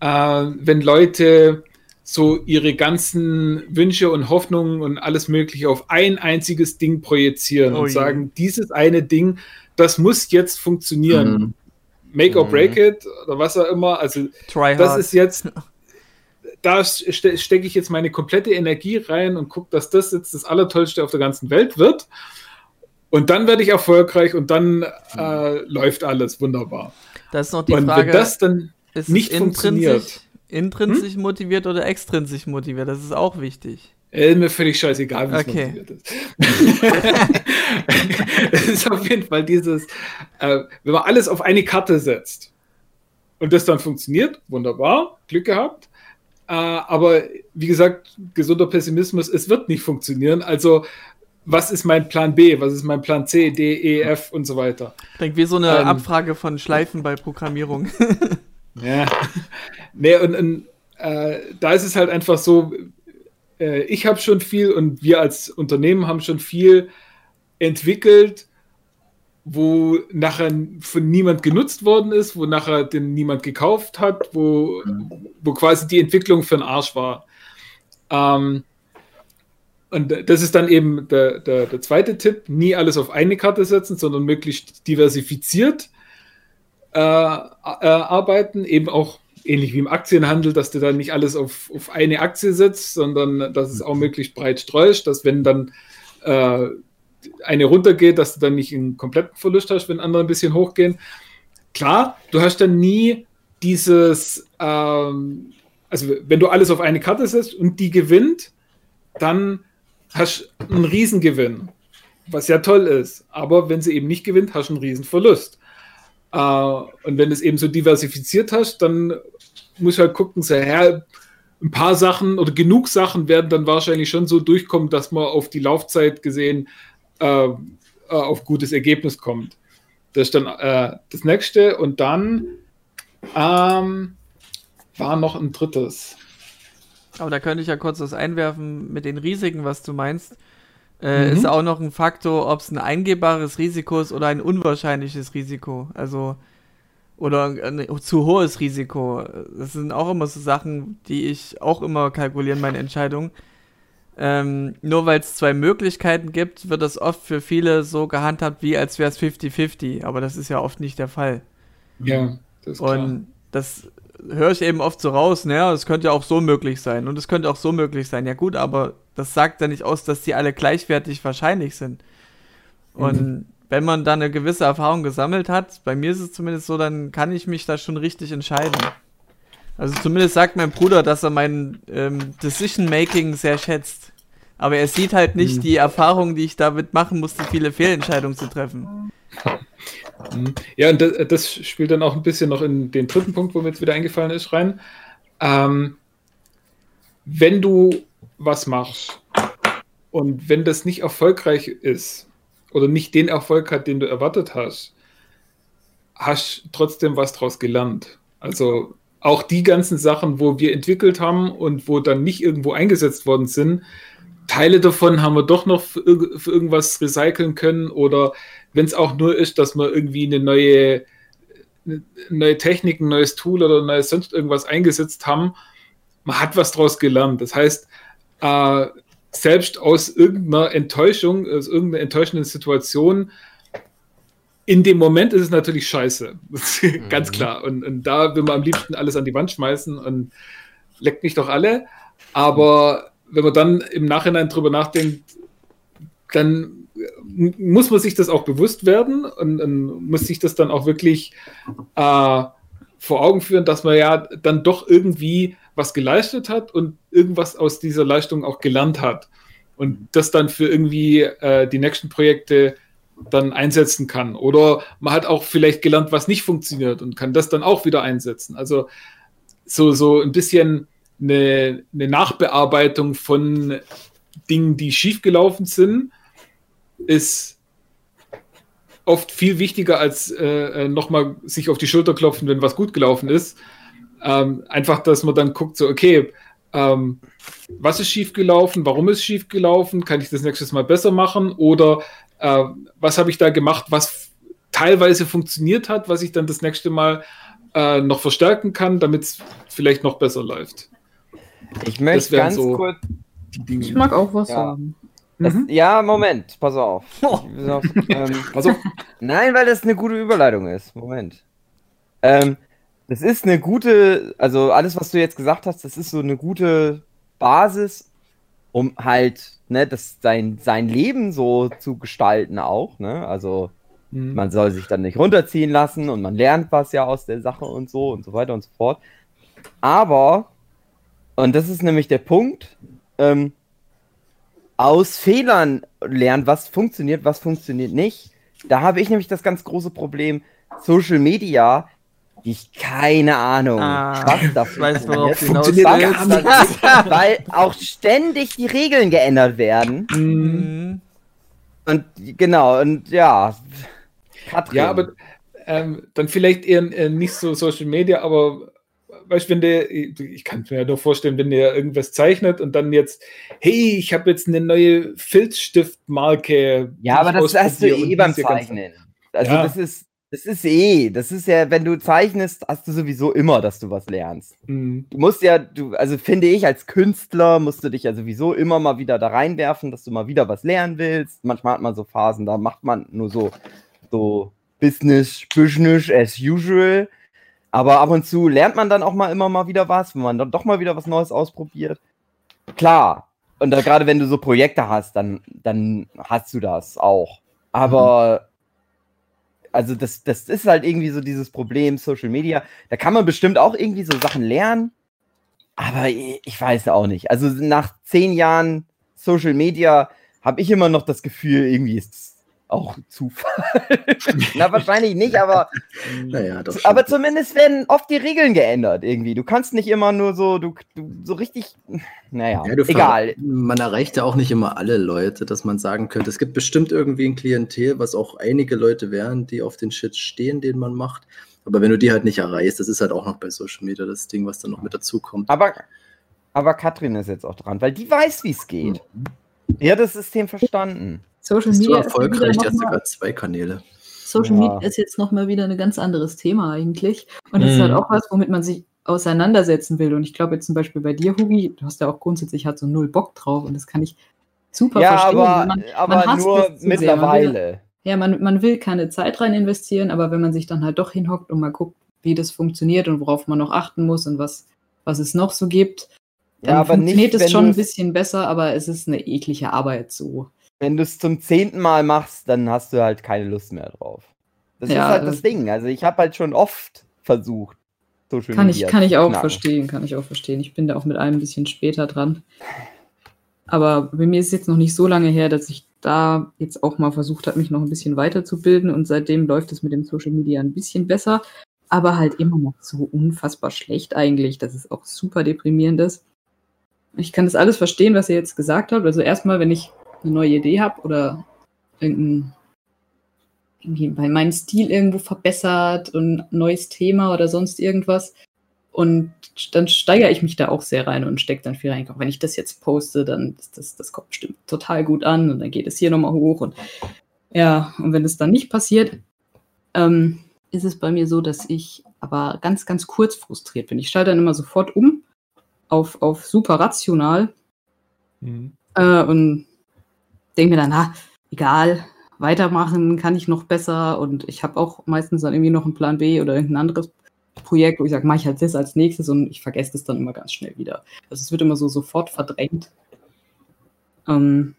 B: äh, wenn Leute so ihre ganzen Wünsche und Hoffnungen und alles Mögliche auf ein einziges Ding projizieren oh und je. sagen, dieses eine Ding, das muss jetzt funktionieren. Mhm. Make or mhm. break it oder was auch immer. Also Try das hard. ist jetzt, da ste stecke ich jetzt meine komplette Energie rein und gucke, dass das jetzt das Allertollste auf der ganzen Welt wird. Und dann werde ich erfolgreich und dann äh, läuft alles wunderbar.
E: Das ist noch die und Frage.
B: Wenn das dann nicht funktioniert
E: intrinsisch hm? motiviert oder extrinsisch motiviert? Das ist auch wichtig.
B: Äh, mir völlig scheißegal, wie es okay. motiviert ist. es ist auf jeden Fall dieses, äh, wenn man alles auf eine Karte setzt und das dann funktioniert, wunderbar, Glück gehabt. Äh, aber wie gesagt, gesunder Pessimismus, es wird nicht funktionieren. Also was ist mein Plan B, was ist mein Plan C, D, E, F und so weiter.
E: Klingt wie so eine ähm, Abfrage von Schleifen bei Programmierung.
B: Ja. nee, und, und äh, da ist es halt einfach so, äh, ich habe schon viel und wir als Unternehmen haben schon viel entwickelt, wo nachher von niemand genutzt worden ist, wo nachher den niemand gekauft hat, wo, wo quasi die Entwicklung für den Arsch war. Ähm, und das ist dann eben der, der, der zweite Tipp, nie alles auf eine Karte setzen, sondern möglichst diversifiziert äh, äh, arbeiten, eben auch ähnlich wie im Aktienhandel, dass du dann nicht alles auf, auf eine Aktie setzt, sondern dass es auch mhm. möglichst breit streust, dass wenn dann äh, eine runtergeht, dass du dann nicht einen kompletten Verlust hast, wenn andere ein bisschen hochgehen. Klar, du hast dann nie dieses, ähm, also wenn du alles auf eine Karte setzt und die gewinnt, dann hast du einen Riesengewinn, was ja toll ist. Aber wenn sie eben nicht gewinnt, hast du einen Riesenverlust. Äh, und wenn du es eben so diversifiziert hast, dann muss halt gucken, so, ja, ein paar Sachen oder genug Sachen werden dann wahrscheinlich schon so durchkommen, dass man auf die Laufzeit gesehen äh, äh auf gutes Ergebnis kommt. Das ist dann äh, das nächste. Und dann ähm, war noch ein drittes.
E: Aber da könnte ich ja kurz was einwerfen mit den Risiken, was du meinst. Äh, mhm. Ist auch noch ein Faktor, ob es ein eingehbares Risiko ist oder ein unwahrscheinliches Risiko. Also, oder ein zu hohes Risiko. Das sind auch immer so Sachen, die ich auch immer kalkuliere in meinen Entscheidungen. Ähm, nur weil es zwei Möglichkeiten gibt, wird das oft für viele so gehandhabt, wie als wäre es 50-50. Aber das ist ja oft nicht der Fall.
B: Ja, das ist klar. Und
E: das höre ich eben oft so raus, naja, es könnte ja auch so möglich sein und es könnte auch so möglich sein. Ja gut, aber das sagt ja nicht aus, dass die alle gleichwertig wahrscheinlich sind. Und mhm. wenn man da eine gewisse Erfahrung gesammelt hat, bei mir ist es zumindest so, dann kann ich mich da schon richtig entscheiden. Also zumindest sagt mein Bruder, dass er mein ähm, Decision-Making sehr schätzt. Aber er sieht halt nicht mhm. die Erfahrung, die ich damit machen musste, viele Fehlentscheidungen zu treffen.
B: Mhm. Ja, und das, das, spielt dann auch ein bisschen noch in den dritten Punkt, wo mir jetzt wieder eingefallen ist, rein. Ähm, wenn du was machst und wenn das nicht erfolgreich ist oder nicht den Erfolg hat, den du erwartet hast, hast trotzdem was daraus gelernt. Also auch die ganzen Sachen, wo wir entwickelt haben und wo dann nicht irgendwo eingesetzt worden sind, Teile davon haben wir doch noch für, für irgendwas recyceln können oder wenn es auch nur ist, dass wir irgendwie eine neue, eine neue Technik, ein neues Tool oder neues sonst irgendwas eingesetzt haben, man hat was daraus gelernt. Das heißt, äh, selbst aus irgendeiner Enttäuschung, aus irgendeiner enttäuschenden Situation, in dem Moment ist es natürlich scheiße. Ganz klar. Und, und da will man am liebsten alles an die Wand schmeißen und leckt mich doch alle. Aber wenn man dann im Nachhinein drüber nachdenkt, dann muss man sich das auch bewusst werden und, und muss sich das dann auch wirklich äh, vor Augen führen, dass man ja dann doch irgendwie was geleistet hat und irgendwas aus dieser Leistung auch gelernt hat und das dann für irgendwie äh, die nächsten Projekte dann einsetzen kann. Oder man hat auch vielleicht gelernt, was nicht funktioniert und kann das dann auch wieder einsetzen. Also so, so ein bisschen eine, eine Nachbearbeitung von Dingen, die schiefgelaufen sind, ist oft viel wichtiger als äh, äh nochmal sich auf die Schulter klopfen, wenn was gut gelaufen ist. Ähm, einfach, dass man dann guckt, so, okay, ähm, was ist schiefgelaufen, warum ist schiefgelaufen, kann ich das nächstes Mal besser machen oder äh, was habe ich da gemacht, was teilweise funktioniert hat, was ich dann das nächste Mal äh, noch verstärken kann, damit es vielleicht noch besser läuft.
A: Ich möchte ganz so kurz.
D: Ich mag auch was
A: Ja.
D: sagen.
A: Das,
B: Mhm.
A: Ja, Moment, pass auf.
E: Oh.
A: Auf, ähm,
B: Also,
A: nein, weil das eine gute Überleitung ist. Moment. Ähm, das ist eine gute, also alles, was du jetzt gesagt hast, das ist so eine gute Basis, um halt, ne, das sein, sein Leben so zu gestalten auch, ne? Also
B: mhm.
A: man soll sich dann nicht runterziehen lassen und man lernt was ja aus der Sache und so und so weiter und so fort. Aber, und das ist nämlich der Punkt, ähm, aus Fehlern lernen, was funktioniert, was funktioniert nicht. Da habe ich nämlich das ganz große Problem, Social Media, ich keine Ahnung,
E: Ah,
A: was da
E: ich weiß, worauf
A: funktioniert. da ist, weil auch ständig die Regeln geändert werden.
B: Mhm.
E: Mhm.
A: Und genau, und ja. Katrin.
B: Ja, aber ähm, dann vielleicht eher äh, nicht so Social Media, aber weißt du, wenn der, ich kann mir ja nur vorstellen, wenn der irgendwas zeichnet und dann jetzt, hey, ich habe jetzt eine neue Filzstiftmarke.
A: Ja, aber das hast du eh beim Zeichnen. Also
B: Ja.
A: das ist, das ist eh, das ist ja, wenn du zeichnest, hast du sowieso immer, dass du was lernst.
B: Mhm.
A: Du musst ja, du, also finde ich, als Künstler musst du dich ja sowieso immer mal wieder da reinwerfen, dass du mal wieder was lernen willst. Manchmal hat man so Phasen, da macht man nur so, so Business, Business as usual. Aber ab und zu lernt man dann auch mal immer mal wieder was, wenn man dann doch mal wieder was Neues ausprobiert. Klar. Und gerade wenn du so Projekte hast, dann, dann hast du das auch. Aber also das, das ist halt irgendwie so dieses Problem Social Media. Da kann man bestimmt auch irgendwie so Sachen lernen. Aber ich ich weiß auch nicht. Also nach zehn Jahren Social Media habe ich immer noch das Gefühl, irgendwie ist es auch Zufall. Na, wahrscheinlich nicht, aber,
C: Naja,
A: aber zumindest werden oft die Regeln geändert irgendwie. Du kannst nicht immer nur so, du, du so richtig, naja,
C: Ja,
A: egal.
C: Man erreicht ja auch nicht immer alle Leute, dass man sagen könnte, es gibt bestimmt irgendwie ein Klientel, was auch einige Leute wären, die auf den Shit stehen, den man macht. Aber wenn du die halt nicht erreichst, das ist halt auch noch bei Social Media das Ding, was dann noch mit dazu kommt.
A: Aber, aber Katrin ist jetzt auch dran, weil die weiß, wie es geht. Die hat das System verstanden.
D: Social
C: Bist du
D: Media, ist ja
C: erfolgreich, die hast
D: noch mal,
C: sogar zwei Kanäle.
D: Social
A: Ja.
D: Media ist jetzt nochmal wieder ein ganz anderes Thema eigentlich. Und das ist
B: Mhm.
D: halt auch was, womit man sich auseinandersetzen will. Und ich glaube jetzt zum Beispiel bei dir, Hugi, du hast ja auch grundsätzlich halt so null Bock drauf und das kann ich super
A: Ja,
D: verstehen.
A: aber,
D: Man-
A: aber
D: man
A: nur
D: sehr.
A: Mittlerweile.
D: Ja, man, man will keine Zeit rein investieren, aber wenn man sich dann halt doch hinhockt und mal guckt, wie das funktioniert und worauf man noch achten muss und was, was es noch so gibt, dann
A: Ja, aber
D: funktioniert
A: nicht,
D: es schon ein bisschen besser, aber es ist eine eklige Arbeit so.
A: Wenn du es zum zehnten Mal machst, dann hast du halt keine Lust mehr drauf. Das
D: Ja,
A: ist halt
D: das-
A: das Ding. Also ich habe halt schon oft versucht, Social
D: Kann ich,
A: Media
D: kann ich auch
A: knacken.
D: verstehen, kann ich auch verstehen. Ich bin da auch mit einem ein bisschen später dran. Aber bei mir ist es jetzt noch nicht so lange her, dass ich da jetzt auch mal versucht habe, mich noch ein bisschen weiterzubilden und seitdem läuft es mit dem Social Media ein bisschen besser, aber halt immer noch so unfassbar schlecht eigentlich, dass es auch super deprimierend ist. Ich kann das alles verstehen, was ihr jetzt gesagt habt. Also erstmal, wenn ich eine neue Idee habe oder irgendein irgendwie bei meinem Stil irgendwo verbessert und ein neues Thema oder sonst irgendwas. Und dann steigere ich mich da auch sehr rein und stecke dann viel rein. Auch wenn ich das jetzt poste, dann das, das kommt bestimmt total gut an und dann geht es hier nochmal hoch. Und ja, und wenn es dann nicht passiert, ähm, ist es bei mir so, dass ich aber ganz, ganz kurz frustriert bin. Ich schalte dann immer sofort um auf, auf super rational
B: Mhm.
D: Äh, und denke mir dann, na, egal, weitermachen kann ich noch besser. Und ich habe auch meistens dann irgendwie noch einen Plan B oder irgendein anderes Projekt, wo ich sage, mache ich halt das als nächstes und ich vergesse das dann immer ganz schnell wieder. Also es wird immer so sofort verdrängt. Ähm,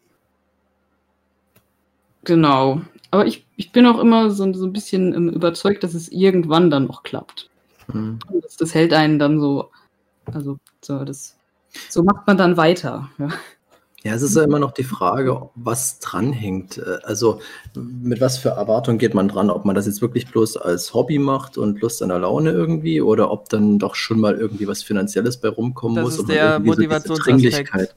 D: genau. Aber ich, ich bin auch immer so, so ein bisschen ähm, überzeugt, dass es irgendwann dann noch klappt.
C: Hm.
D: Das, das hält einen dann so, also so, das, so macht man dann weiter. Ja.
C: Ja, es ist ja immer noch die Frage, was dranhängt. Äh, Also mit was für Erwartungen geht man dran? Ob man das jetzt wirklich bloß als Hobby macht und Lust an der Laune irgendwie oder ob dann doch schon mal irgendwie was Finanzielles bei rumkommen
E: Das
C: muss.
E: ist
C: und man
E: der
C: irgendwie so diese
E: Motivationsaspekt.
C: Dringlichkeit.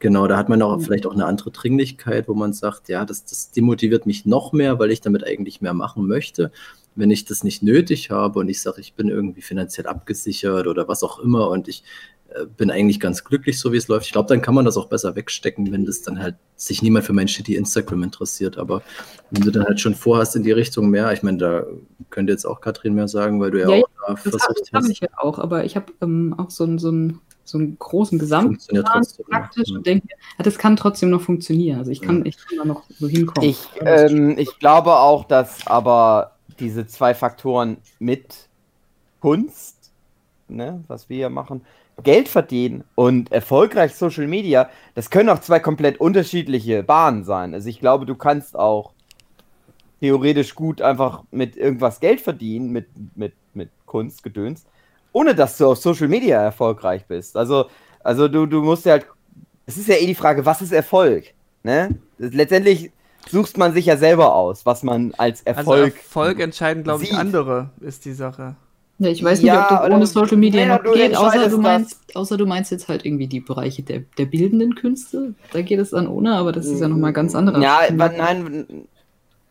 C: Genau, da hat man auch
D: Mhm.
C: vielleicht auch eine andere Dringlichkeit, wo man sagt, ja, das, das demotiviert mich noch mehr, weil ich damit eigentlich mehr machen möchte. Wenn ich das nicht nötig habe und ich sage, ich bin irgendwie finanziell abgesichert oder was auch immer und ich äh, bin eigentlich ganz glücklich, so wie es läuft. Ich glaube, dann kann man das auch besser wegstecken, wenn das dann halt sich niemand für mein shitty Instagram interessiert. Aber wenn du dann halt schon vorhast in die Richtung mehr, ich meine, da könnte jetzt auch Katrin mehr sagen, weil du ja,
D: Ja,
C: auch da
D: Das habe
C: versucht
D: hab
C: hast.
D: ich ja auch, aber ich habe ähm, auch so, einen- so, einen- so einen großen
C: Funktioniert
D: Gesamtplan
C: trotzdem.
D: praktisch
C: Ja.
D: und denke, ja, das kann trotzdem noch funktionieren. Also ich kann, ich kann da noch so hinkommen.
A: Ich, ähm, ich glaube auch, dass aber diese zwei Faktoren mit Kunst, ne, was wir hier machen, Geld verdienen und erfolgreich Social Media, das können auch zwei komplett unterschiedliche Bahnen sein. Also ich glaube, du kannst auch theoretisch gut einfach mit irgendwas Geld verdienen, mit, mit, mit Kunst, Gedöns, ohne dass du auf Social Media erfolgreich bist. Also, also du, du musst ja halt, es ist ja eh die Frage, was ist Erfolg? Ne? Letztendlich suchst man sich ja selber aus, was man als
E: Also
A: Erfolg.
E: Erfolg entscheiden, glaube ich,
A: sieht.
E: andere, ist die Sache.
D: ja, ich weiß nicht,
A: Ja,
D: ob das ohne Social Media noch geht, außer du, meinst, außer du meinst jetzt halt irgendwie die Bereiche der, der bildenden Künste. Da geht es dann ohne, aber das ist ja nochmal ganz anderer.
A: Ja, nein,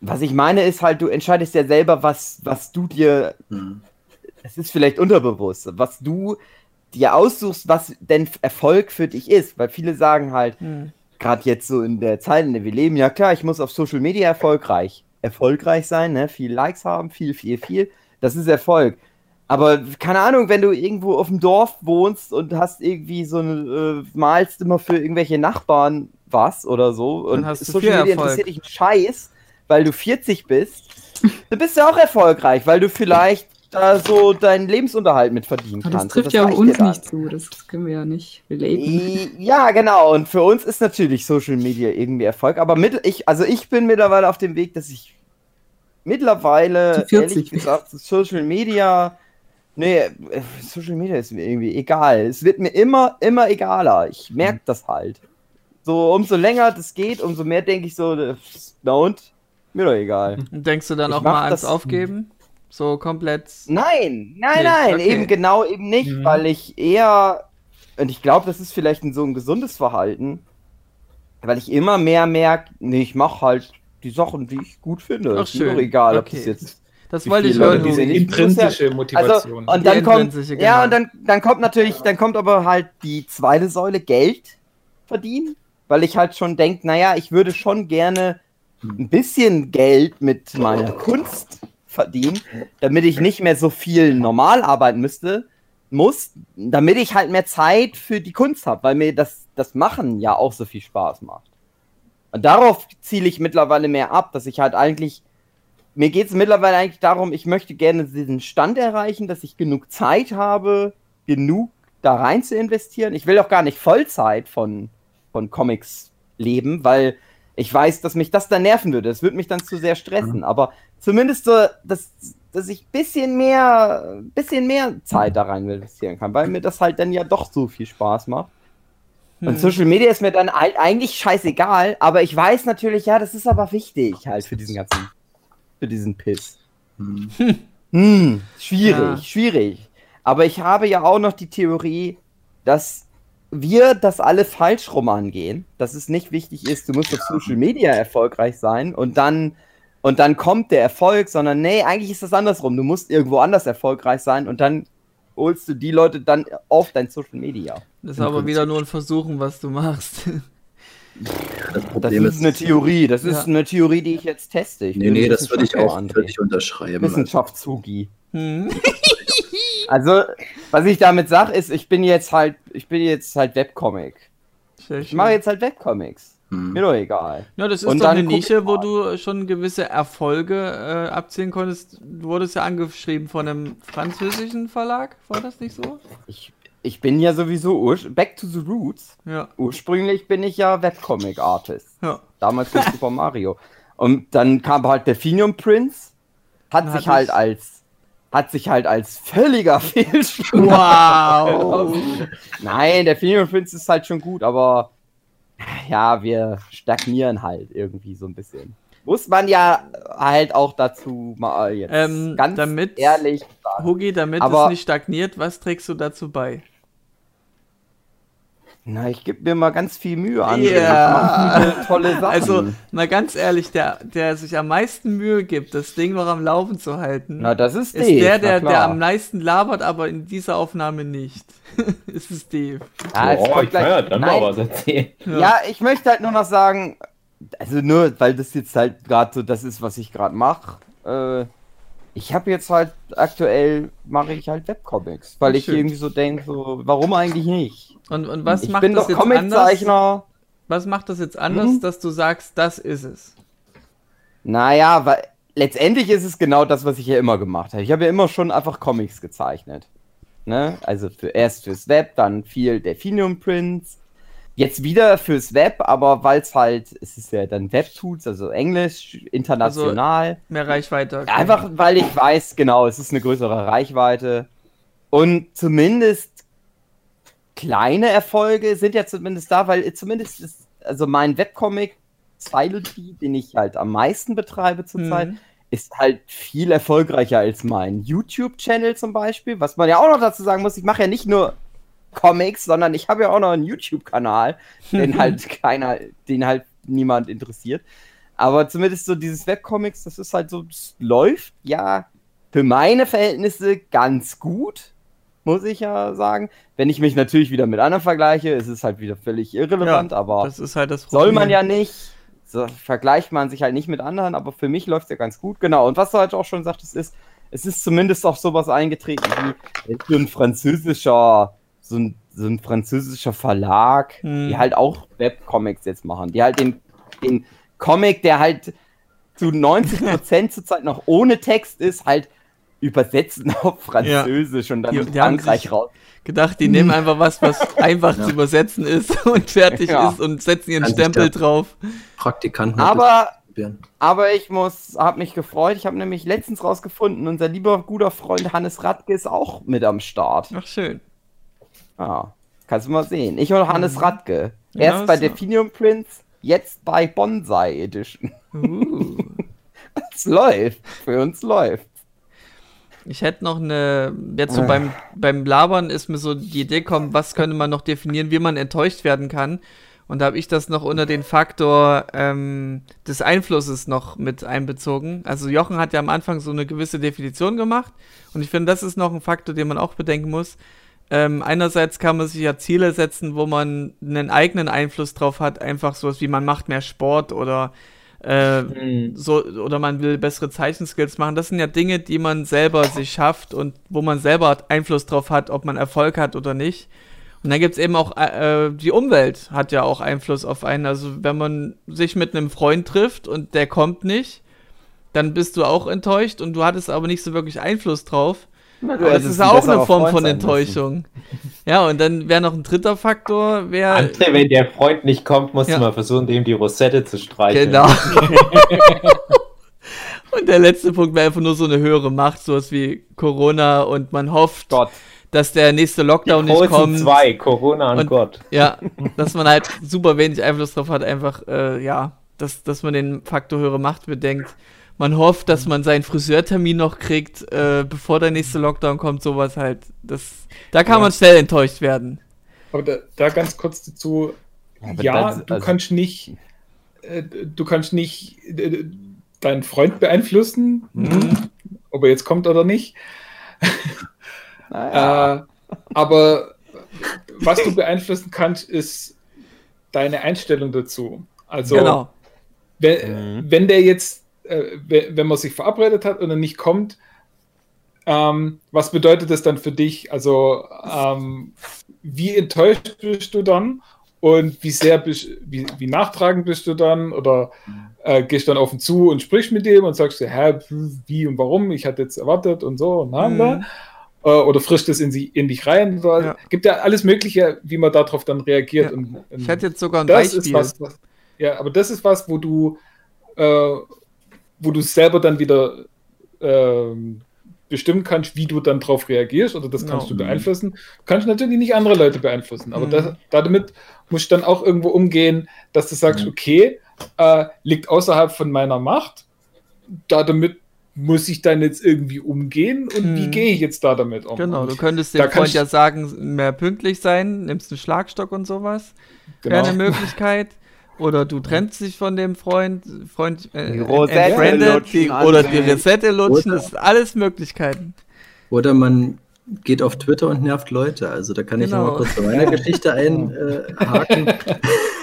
A: was ich meine ist halt, du entscheidest ja selber, was, was du dir
C: Hm.
A: es ist vielleicht unterbewusst, was du dir aussuchst, was denn Erfolg für dich ist. Weil viele sagen halt,
E: Hm.
A: Gerade jetzt so in der Zeit, in der wir leben, ja klar, ich muss auf Social Media erfolgreich, erfolgreich sein, ne? viel Likes haben, viel, viel, viel. Das ist Erfolg. Aber keine Ahnung, wenn du irgendwo auf dem Dorf wohnst und hast irgendwie so eine, äh, malst immer für irgendwelche Nachbarn was oder so und Social
E: viel
A: Media interessiert dich einen Scheiß, weil du 40 bist, dann bist du auch erfolgreich, weil du vielleicht da so deinen Lebensunterhalt mit verdienen
D: Aber das
A: kannst.
D: trifft
A: Und
D: ja auch uns nicht zu. Das können wir ja nicht relaten.
A: Ja, genau. Und für uns ist natürlich Social Media irgendwie Erfolg. Aber mit, ich, also ich bin mittlerweile auf dem Weg, dass ich mittlerweile,
D: Zu 40
A: ehrlich gesagt, Social Media, nee, äh, Social Media ist mir irgendwie egal. Es wird mir immer, immer egaler. Ich merke das halt. So, umso länger das geht, umso mehr denke ich so, äh, na und? Mir doch egal.
E: Denkst du dann
A: Ich
E: auch mal ans
A: das-
E: Aufgeben? So komplett.
A: Nein, nein,
E: Nee,
A: nein,
E: okay.
A: eben genau eben nicht,
B: Mhm.
A: weil ich eher, und ich glaube, das ist vielleicht ein, so ein gesundes Verhalten, weil ich immer mehr merke, nee, ich mache halt die Sachen, die ich gut finde.
E: Ach,
A: ist mir
E: schön.
A: doch egal, ob
E: Okay.
A: das jetzt.
E: Das wollte ich hören,
A: diese nicht-
B: Intrinsische
A: Also,
B: Motivation.
A: und
E: Die
A: dann kommt,
E: intrinsische,
A: ja,
E: genau.
A: und dann, dann kommt natürlich, dann kommt aber halt die zweite Säule Geld verdienen, weil ich halt schon denke, naja, ich würde schon gerne ein bisschen Geld mit meiner Kunst verdienen, damit ich nicht mehr so viel normal arbeiten müsste, muss, damit ich halt mehr Zeit für die Kunst habe, weil mir das, das Machen ja auch so viel Spaß macht. Und darauf ziele ich mittlerweile mehr ab, dass ich halt eigentlich mir geht es mittlerweile eigentlich darum, ich möchte gerne diesen Stand erreichen, dass ich genug Zeit habe, genug da rein zu investieren. Ich will auch gar nicht Vollzeit von, von Comics leben, weil ich weiß, dass mich das dann nerven würde. Das würde mich dann zu sehr stressen. Aber zumindest so, dass, dass ich ein bisschen mehr, bisschen mehr Zeit da rein investieren kann, weil mir das halt dann ja doch so viel Spaß macht. Und
E: Hm.
A: Social Media ist mir dann eigentlich scheißegal, aber ich weiß natürlich, ja, das ist aber wichtig halt für diesen ganzen, für diesen Piss.
C: Hm.
A: Hm, schwierig,
E: Ja.
A: schwierig. Aber ich habe ja auch noch die Theorie, dass wir das alle falsch rum angehen, dass es nicht wichtig ist, du musst auf Social Media erfolgreich sein und dann und dann kommt der Erfolg, sondern nee, eigentlich ist das andersrum. Du musst irgendwo anders erfolgreich sein und dann holst du die Leute dann auf dein Social Media.
E: Das ist aber
C: Prinzip.
E: wieder nur ein Versuchen, was du machst.
C: Das
A: Das
C: Problem
A: ist eine Theorie, das ist
E: Ja.
A: eine Theorie, die ich jetzt teste. Ich
C: Nee, nee, das würde ich auch würde ich unterschreiben. Also,
A: Wissenschaftshugi.
E: Hm.
A: Also, was ich damit sage, ist, ich bin jetzt halt, ich bin jetzt halt Webcomic.
E: Sehr
A: Ich
E: schön.
A: mache jetzt halt Webcomics.
C: Hm.
A: Mir doch egal.
E: Ja, das ist
A: Und
E: doch
A: dann
E: eine Nische, wo du schon gewisse Erfolge äh, abzählen konntest. Du wurdest ja angeschrieben von einem französischen Verlag, war das nicht so?
A: Ich, ich bin ja sowieso back to the roots.
E: Ja,
A: Ursprünglich bin ich ja Webcomic-Artist.
E: ja.
A: Damals mit Super Mario. Und dann kam halt der Finium Prince, hat sich halt als hat sich halt als völliger Fehlschlag.
E: Wow!
A: Nein, der Finium Prince ist halt schon gut, aber ja, wir stagnieren halt irgendwie so ein bisschen. Muss man ja halt auch dazu mal jetzt
E: Ähm,
A: ganz
E: damit-
A: ehrlich sagen.
E: Hugi, damit
A: Aber-
E: es nicht stagniert, was trägst du dazu bei?
A: Na, ich gebe mir mal ganz viel Mühe an.
E: Ja.
A: Viele tolle Sachen.
E: Also, mal ganz ehrlich, der, der sich am meisten Mühe gibt, das Ding noch am Laufen zu halten,
A: na, das ist,
E: ist
A: Dave,
E: der,
A: na
E: der, der
A: klar.
E: am meisten labert, aber in dieser Aufnahme nicht. ist es Dave.
A: Ja, es
F: oh, ich
A: gleich-
F: ja dann
A: Nein.
F: mal was erzählen.
A: Ja. ich möchte halt nur noch sagen, also nur, weil das jetzt halt gerade so das ist, was ich gerade mache. Äh, ich habe jetzt halt aktuell mache ich halt Webcomics, weil ich
E: Schön.
A: irgendwie so denke, so warum eigentlich nicht?
E: Und, und was
A: ich
E: macht
A: bin
E: das
A: doch
E: jetzt anders?
A: Comiczeichner.
E: Was macht das jetzt anders,
A: Mhm.
E: dass du sagst, das ist es?
A: Naja, weil letztendlich ist es genau das, was ich ja immer gemacht habe. Ich habe ja immer schon einfach Comics gezeichnet. Ne? Also für, erst fürs Web, dann viel Delphinium Prints. Jetzt wieder fürs Web, aber weil es halt, es ist ja dann Webtools, also Englisch, international.
E: Mehr Reichweite.
A: Einfach weil ich weiß, genau, es ist eine größere Reichweite. Und zumindest kleine Erfolge sind ja zumindest da, weil zumindest ist, also mein Webcomic Silently, den ich halt am meisten betreibe zurzeit,
E: Mhm.
A: ist halt viel erfolgreicher als mein YouTube-Channel zum Beispiel. Was man ja auch noch dazu sagen muss, ich mache ja nicht nur Comics, sondern ich habe ja auch noch einen YouTube-Kanal, den halt keiner, den halt niemand interessiert. Aber zumindest so dieses Webcomics, das ist halt so, das läuft ja für meine Verhältnisse ganz gut, muss ich ja sagen. Wenn ich mich natürlich wieder mit anderen vergleiche, ist es halt wieder völlig irrelevant, aber
E: Das ist halt das
A: soll man ja nicht. So, vergleicht man sich halt nicht mit anderen, aber für mich läuft es ja ganz gut. Genau. Und was du halt auch schon sagtest, ist, es ist zumindest auch sowas eingetreten wie so ein französischer, so ein, so ein französischer Verlag,
E: Hm.
A: die halt auch Webcomics jetzt machen. Die halt den, den Comic, der halt zu 90% zurzeit noch ohne Text ist, halt übersetzen auf Französisch und dann
E: Die-
A: in
E: die
A: Frankreich raus.
E: gedacht, die nehmen einfach was, was einfach
C: Ja.
E: zu übersetzen ist und fertig
A: Ja.
E: ist und setzen ihren
C: Kann sich
E: Stempel drauf.
C: Praktikanten.
A: Aber. Aber ich muss, habe mich gefreut. Ich habe nämlich letztens rausgefunden, unser lieber guter Freund Hannes Radke ist auch mit am Start.
E: Ach, schön.
A: Ah, kannst du mal sehen. Ich und Hannes Radke.
E: Ja,
A: Erst bei
E: so.
A: Delphinium Prince, jetzt bei Bonsai Edition.
E: Uh.
A: Es läuft. Für uns läuft.
E: Ich hätte noch eine, jetzt so
A: Äh.
E: beim, beim Labern ist mir so die Idee gekommen, was könnte man noch definieren, wie man enttäuscht werden kann. Und da habe ich das noch unter den Faktor ähm, des Einflusses noch mit einbezogen. Also Jochen hat ja am Anfang so eine gewisse Definition gemacht. Und ich finde, das ist noch ein Faktor, den man auch bedenken muss. Ähm, einerseits kann man sich ja Ziele setzen, wo man einen eigenen Einfluss drauf hat, einfach sowas wie man macht mehr Sport oder äh,
F: Hm.
E: so oder man will bessere Zeichenskills machen. Das sind ja Dinge, die man selber sich schafft und wo man selber Einfluss drauf hat, ob man Erfolg hat oder nicht. Und dann gibt es eben auch äh, die Umwelt hat ja auch Einfluss auf einen. Also wenn man sich mit einem Freund trifft und der kommt nicht, dann bist du auch enttäuscht und du hattest aber nicht so wirklich Einfluss drauf. Aber das ist auch eine Form von. Enttäuschung. Ja, und dann wäre noch ein dritter Faktor, wäre
F: André, wenn der Freund nicht kommt, musst
E: Ja.
F: du mal versuchen, dem die Rosette zu streicheln.
E: Genau. und der letzte Punkt wäre einfach nur so eine höhere Macht, sowas wie Corona und man hofft,
A: Gott.
E: dass der nächste
F: Die
E: Lockdown nicht
F: großen
E: kommt.
F: zwei, Corona und,
E: Und-
F: Gott.
E: Ja, dass man halt super wenig Einfluss drauf hat, einfach, äh, ja, dass, dass man den Faktor höhere Macht bedenkt. Man hofft, dass man seinen Friseurtermin noch kriegt, äh, bevor der nächste Lockdown kommt, sowas halt. Das, da kann
B: Ja.
E: man schnell enttäuscht werden.
B: Aber da, da ganz kurz dazu,
A: aber
B: ja,
A: das-
B: du
A: also-
B: kannst nicht, äh, du kannst nicht äh, deinen Freund beeinflussen,
A: Mhm.
B: ob er jetzt kommt oder nicht.
A: Naja.
B: Äh, aber was du beeinflussen kannst, ist deine Einstellung dazu. Also
E: genau.
B: wenn,
A: Mhm.
B: wenn der jetzt, äh, we- wenn man sich verabredet hat und er nicht kommt, ähm, was bedeutet das dann für dich? Also ähm, wie enttäuscht bist du dann? und wie sehr bist, wie, wie nachtragend bist du dann oder äh, gehst dann auf ihn zu und sprichst mit dem und sagst, hä, wie und warum, ich hatte jetzt erwartet und so und na, na.
E: Mhm.
B: Äh, oder frischt es in, sie, in dich rein. So.
E: Ja.
B: Gibt ja alles Mögliche, wie man darauf dann reagiert.
E: Ja.
B: Und, und
E: Ich hätte jetzt sogar ein Beispiel.
B: was, was, ja, aber das ist was, wo du, äh, wo du selber dann wieder ähm, bestimmen kannst, wie du dann darauf reagierst, oder das kannst
E: Genau.
B: du beeinflussen. Du kannst natürlich nicht andere Leute beeinflussen, aber
E: Mhm.
B: das, damit musst du dann auch irgendwo umgehen, dass du sagst,
C: Mhm.
B: okay, äh, liegt außerhalb von meiner Macht, da damit muss ich dann jetzt irgendwie umgehen und wie
E: Mhm.
B: gehe ich jetzt da damit um?
E: Genau, du könntest
B: Da
E: dem Freund
B: ich-
E: ja sagen, mehr pünktlich sein, nimmst einen Schlagstock und sowas.
B: Genau.
E: Wäre eine Möglichkeit. Oder du trennst dich von dem Freund, Freund äh,
A: Die Rosette lutschen
E: oder die. Resette lutschen,
C: Oder-
E: das sind alles Möglichkeiten.
C: Oder man geht auf Twitter und nervt Leute. Also da kann ich
E: Genau.
C: noch mal kurz bei meiner Geschichte einhaken.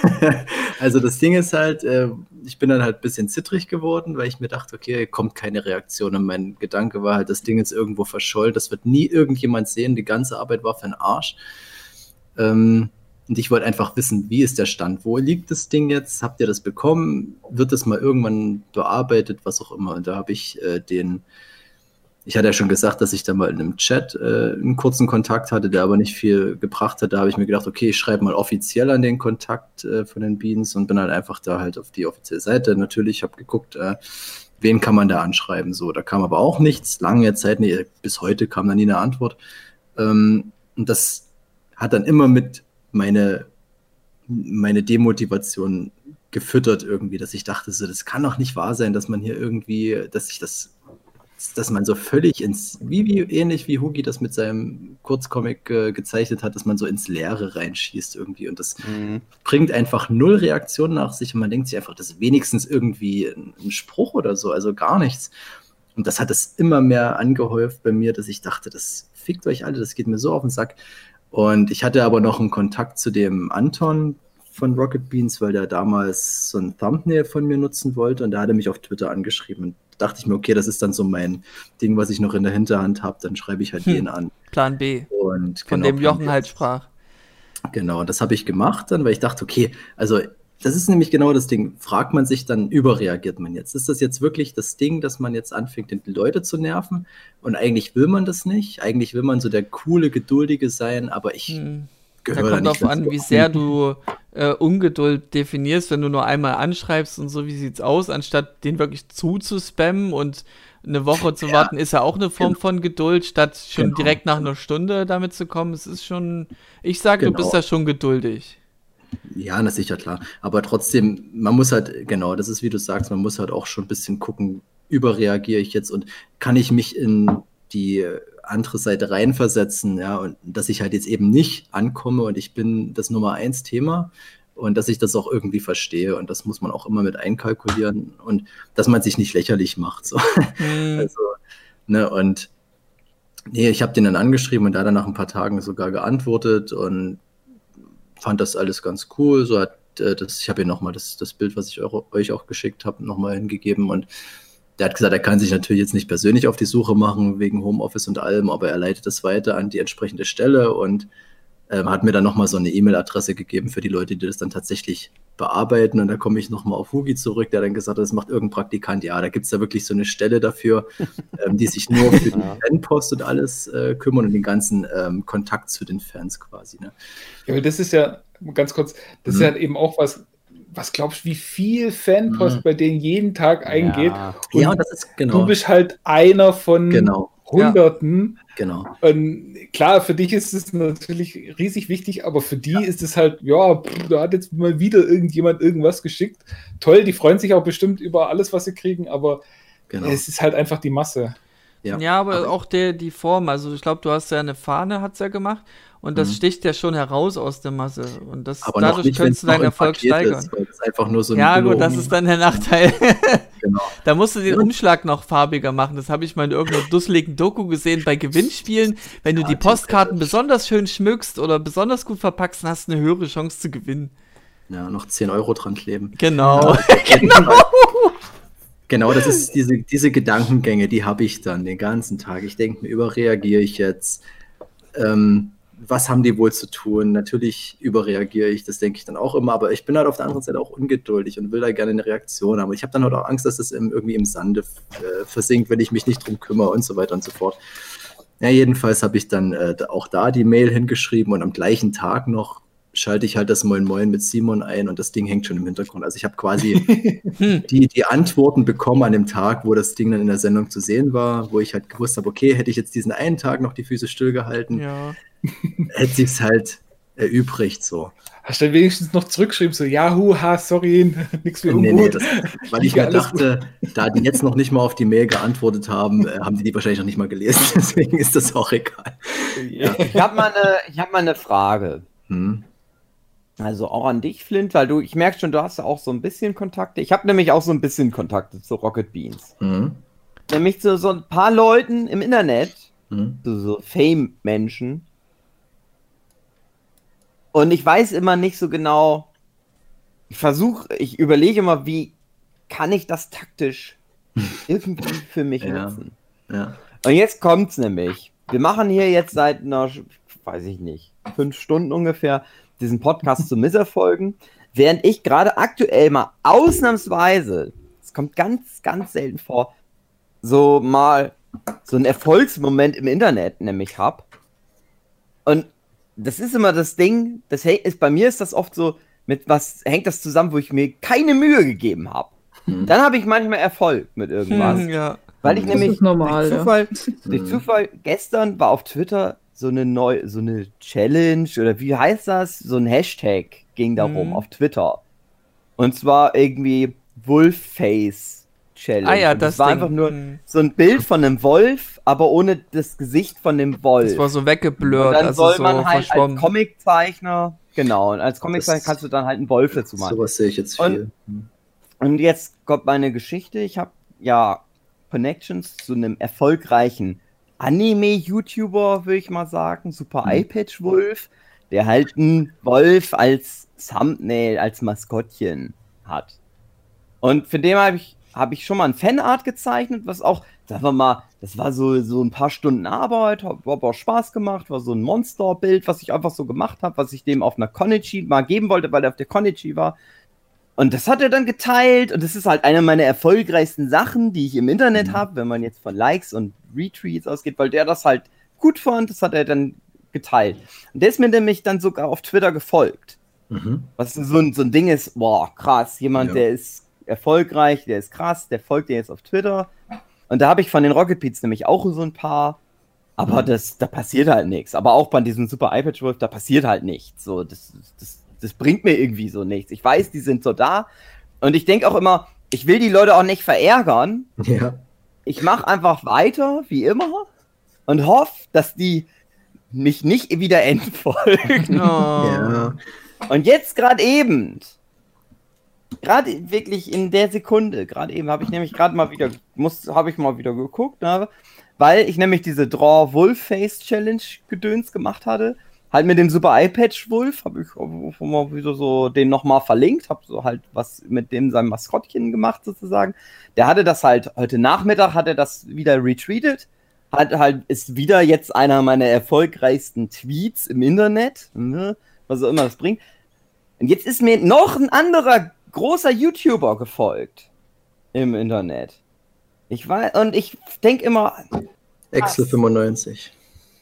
C: also das Ding ist halt, äh, ich bin dann halt ein bisschen zittrig geworden, weil ich mir dachte, okay, kommt keine Reaktion. Und mein Gedanke war halt, das Ding ist irgendwo verschollen, das wird nie irgendjemand sehen, die ganze Arbeit war für den Arsch. Ähm, und ich wollte einfach wissen, wie ist der Stand? Wo liegt das Ding jetzt? Habt ihr das bekommen? Wird das mal irgendwann bearbeitet? Was auch immer. Und da habe ich äh, den, ich hatte ja schon gesagt, dass ich da mal in einem Chat äh, einen kurzen Kontakt hatte, der aber nicht viel gebracht hat. Da habe ich mir gedacht, okay, ich schreibe mal offiziell an den Kontakt äh, von den Beans und bin halt einfach da halt auf die offizielle Seite. Natürlich habe geguckt, äh, wen kann man da anschreiben. So, da kam aber auch nichts. Lange Zeit, nee, bis heute kam da nie eine Antwort. Ähm, und das hat dann immer mit meine, meine Demotivation gefüttert irgendwie, dass ich dachte, so, das kann doch nicht wahr sein, dass man hier irgendwie, dass sich das, dass man so völlig ins, wie, wie ähnlich wie Hugi das mit seinem Kurzcomic äh, gezeichnet hat, dass man so ins Leere reinschießt irgendwie und das
A: Mhm.
C: bringt einfach null Reaktion nach sich und man denkt sich einfach, das ist wenigstens irgendwie ein, ein Spruch oder so, also gar nichts. Und das hat es immer mehr angehäuft bei mir, dass ich dachte, das fickt euch alle, das geht mir so auf den Sack. Und ich hatte aber noch einen Kontakt zu dem Anton von Rocket Beans, weil der damals so ein Thumbnail von mir nutzen wollte und der hatte mich auf Twitter angeschrieben. Und da dachte ich mir, okay, das ist dann so mein Ding, was ich noch in der Hinterhand habe, dann schreibe ich halt
E: Hm.
C: den an.
E: Plan B,
C: Und
E: von
C: genau,
E: dem Jochen halt sprach.
C: Genau, und das habe ich gemacht dann, weil ich dachte, okay, also das ist nämlich genau das Ding. Fragt man sich dann, überreagiert man jetzt? Ist das jetzt wirklich das Ding, dass man jetzt anfängt, die Leute zu nerven? Und eigentlich will man das nicht. Eigentlich will man so der coole, geduldige sein, aber ich
E: Hm. Da
C: gehöre da
E: kommt
C: nicht
E: drauf an, wie sehr du äh, Ungeduld definierst, wenn du nur einmal anschreibst und so, wie sieht's aus, anstatt den wirklich zuzuspammen und eine Woche zu
C: Ja.
E: warten, ist ja auch eine Form
C: Genau.
E: von Geduld, statt schon
C: Genau.
E: direkt nach einer Stunde damit zu kommen. Es ist schon, ich sage, du
C: Genau.
E: bist da schon geduldig.
C: Ja, na sicher, klar. Aber trotzdem, man muss halt, genau, das ist wie du sagst, man muss halt auch schon ein bisschen gucken, überreagiere ich jetzt und kann ich mich in die andere Seite reinversetzen, ja, und dass ich halt jetzt eben nicht ankomme und ich bin das Nummer eins Thema und dass ich das auch irgendwie verstehe und das muss man auch immer mit einkalkulieren und dass man sich nicht lächerlich macht, so.
E: Hm.
C: Also, ne, und nee, ich habe den dann angeschrieben und da dann nach ein paar Tagen sogar geantwortet und fand das alles ganz cool. So hat äh, das, ich habe ihm nochmal das, das Bild, was ich euch auch geschickt habe, nochmal hingegeben und der hat gesagt, er kann sich natürlich jetzt nicht persönlich auf die Suche machen wegen Homeoffice und allem, aber er leitet das weiter an die entsprechende Stelle und ähm, hat mir dann nochmal so eine E-Mail-Adresse gegeben für die Leute, die das dann tatsächlich bearbeiten. Und da komme ich nochmal auf Hugi zurück, der dann gesagt hat, das macht irgendein Praktikant. Ja, da gibt es da wirklich so eine Stelle dafür, ähm, die sich nur für die. Fanpost und alles äh, kümmern und den ganzen ähm, Kontakt zu den Fans quasi. Ne?
B: Ja, aber das ist ja, ganz kurz, das
C: Mhm.
B: ist ja eben auch was, was glaubst du, wie viel Fanpost
C: Mhm.
B: bei denen jeden Tag eingeht?
A: Ja.
B: Und
C: ja, das ist genau.
B: Du bist halt einer von
C: genau,
B: Hunderten.
C: genau.
B: Und klar, für dich ist es natürlich riesig wichtig, aber für die ist es halt, ja, pff, da hat jetzt mal wieder irgendjemand irgendwas geschickt. Toll, die freuen sich auch bestimmt über alles, was sie kriegen, aber
C: genau.
B: es ist halt einfach die Masse.
E: Ja, aber, auch der, die Form, also ich glaube, du hast ja eine Fahne, hat's ja gemacht, und das
C: Mhm.
E: sticht ja schon heraus aus der Masse. Und das,
C: aber
E: dadurch
C: nicht,
E: könntest
C: es
E: du deinen Erfolg
C: Paket
E: steigern.
C: ist, weil es einfach nur so ein
E: ja, gut, das ist dann der Nachteil.
C: Genau.
E: da musst du den
C: Ja.
E: Umschlag noch farbiger machen. Das habe ich mal in irgendeiner dusseligen Doku gesehen bei Gewinnspielen. Wenn du
C: Ja,
E: die
C: die-
E: Postkarten besonders schön schmückst oder besonders gut verpackst, dann hast du eine höhere Chance zu gewinnen.
C: Ja, noch 10 Euro dran kleben.
E: Genau.
C: Genau, das ist diese, diese Gedankengänge, die habe ich dann den ganzen Tag. Ich denke mir, überreagiere ich jetzt? Ähm, was haben die wohl zu tun? Natürlich überreagiere ich, das denke ich dann auch immer, aber ich bin halt auf der anderen Seite auch ungeduldig und will da gerne eine Reaktion haben. Ich habe dann halt auch Angst, dass das irgendwie im Sande äh, versinkt, wenn ich mich nicht drum kümmere und so weiter und so fort. Ja, jedenfalls habe ich dann äh, auch da die Mail hingeschrieben und am gleichen Tag noch schalte ich halt das Moin Moin mit Simon ein und das Ding hängt schon im Hintergrund. Also ich habe quasi die, die Antworten bekommen an dem Tag, wo das Ding dann in der Sendung zu sehen war, wo ich halt gewusst habe, okay, hätte ich jetzt diesen einen Tag noch die Füße stillgehalten,
E: Ja.
C: hätte sich's halt erübrigt so.
B: Hast du dann wenigstens noch zurückgeschrieben, so, Yahoo, ha, sorry, nix mehr
C: Nee, nee, das, weil ich mir dachte, da die jetzt noch nicht mal auf die Mail geantwortet haben, äh, haben die die wahrscheinlich noch nicht mal gelesen. Deswegen ist das auch egal.
B: Ja.
A: Ich habe mal, eine- ich hab mal eine Frage.
C: Hm.
A: Also auch an dich, Flint, weil du, ich merke schon, du hast ja auch so ein bisschen Kontakte. Ich habe nämlich auch so ein bisschen Kontakte zu Rocket Beans.
C: Hm.
A: Nämlich zu so ein paar Leuten im Internet,
C: Hm.
A: zu so Fame-Menschen. Und ich weiß immer nicht so genau. Ich versuche, ich überlege immer, wie kann ich das taktisch irgendwie für mich
C: Ja.
A: nutzen.
C: Ja.
A: Und jetzt kommt's nämlich. Wir machen hier jetzt seit einer, weiß ich nicht, fünf Stunden ungefähr diesen Podcast zu Misserfolgen, während ich gerade aktuell mal ausnahmsweise, es kommt ganz, ganz selten vor, so mal so einen Erfolgsmoment im Internet nämlich hab. Und das ist immer das Ding, das hängt- ist bei mir ist das oft so, mit was hängt das zusammen, wo ich mir keine Mühe gegeben habe.
C: Hm.
A: Dann habe ich manchmal Erfolg mit irgendwas.
E: Hm, ja.
A: Weil ich
C: Das
A: nämlich
D: ist normal,
A: durch
D: ja.
A: Zufall, durch
C: Mhm.
A: Zufall gestern war auf Twitter so eine neue, so eine Challenge oder wie heißt das? So ein Hashtag ging darum
E: Mhm.
A: auf Twitter. Und zwar irgendwie Wolfface Challenge.
E: Ah ja,
A: Und
E: das
A: war
E: Ding.
A: einfach nur
E: Hm.
A: so ein Bild von einem Wolf, aber ohne das Gesicht von dem Wolf.
E: Das war so
A: und
E: weggeblurrt,
A: dann
E: also
A: soll
E: so
A: man halt als. Comiczeichner, genau, und als Comiczeichner
C: Das-
A: kannst du dann halt einen Wolf dazu machen.
C: Sowas sehe ich jetzt
A: Und-
C: viel. Hm.
A: Und jetzt kommt meine Geschichte. Ich habe ja Connections zu einem erfolgreichen Anime-YouTuber, würde ich mal sagen, Super
C: Mhm.
A: iPatch Wolf, der halt einen Wolf als Thumbnail, als Maskottchen hat. Und für den habe ich, hab ich schon mal ein Fanart gezeichnet, was auch, sagen wir mal, das war so, so ein paar Stunden Arbeit, hat hat auch Spaß gemacht, war so ein Monsterbild, was ich einfach so gemacht habe, was ich dem auf einer Konichi mal geben wollte, weil er auf der Konichi war. Und das hat er dann geteilt und das ist halt eine meiner erfolgreichsten Sachen, die ich im Internet
C: Mhm.
A: habe, wenn man jetzt von Likes und Retweets ausgeht, weil der das halt gut fand, das hat er dann geteilt. Und der ist mir nämlich dann sogar auf Twitter gefolgt.
C: Mhm.
A: Was so ein, so ein Ding ist, boah, krass, jemand,
C: Ja.
A: der ist erfolgreich, der ist krass, der folgt dir jetzt auf Twitter. Und da habe ich von den Rocket Beats nämlich auch so ein paar, aber
C: Mhm.
A: das, da passiert halt nichts. Aber auch bei diesem Super iPad Wolf, da passiert halt nichts. So, das, das, das bringt mir irgendwie so nichts. Ich weiß, die sind so da. Und ich denke auch immer, ich will die Leute auch nicht verärgern.
C: Ja.
A: Ich mache einfach weiter, wie immer, und hoffe, dass die mich nicht wieder entfolgen.
E: Oh.
C: ja.
A: Und jetzt gerade eben, gerade wirklich in der Sekunde, gerade eben habe ich nämlich gerade mal wieder, muss, habe ich mal wieder geguckt, ne, weil ich nämlich diese Draw Wolf Face Challenge Gedöns gemacht hatte. Halt mit dem Super iPatch Wolf habe ich mal wieder so den nochmal verlinkt, habe so halt was mit dem seinem Maskottchen gemacht sozusagen. Der hatte das halt heute Nachmittag, hat er das wieder retweetet. Hat halt, ist wieder jetzt einer meiner erfolgreichsten Tweets im Internet, ne, was auch immer das bringt. Und jetzt ist mir noch ein anderer großer YouTuber gefolgt im Internet. Ich weiß, und ich denke immer,
C: Excel 95.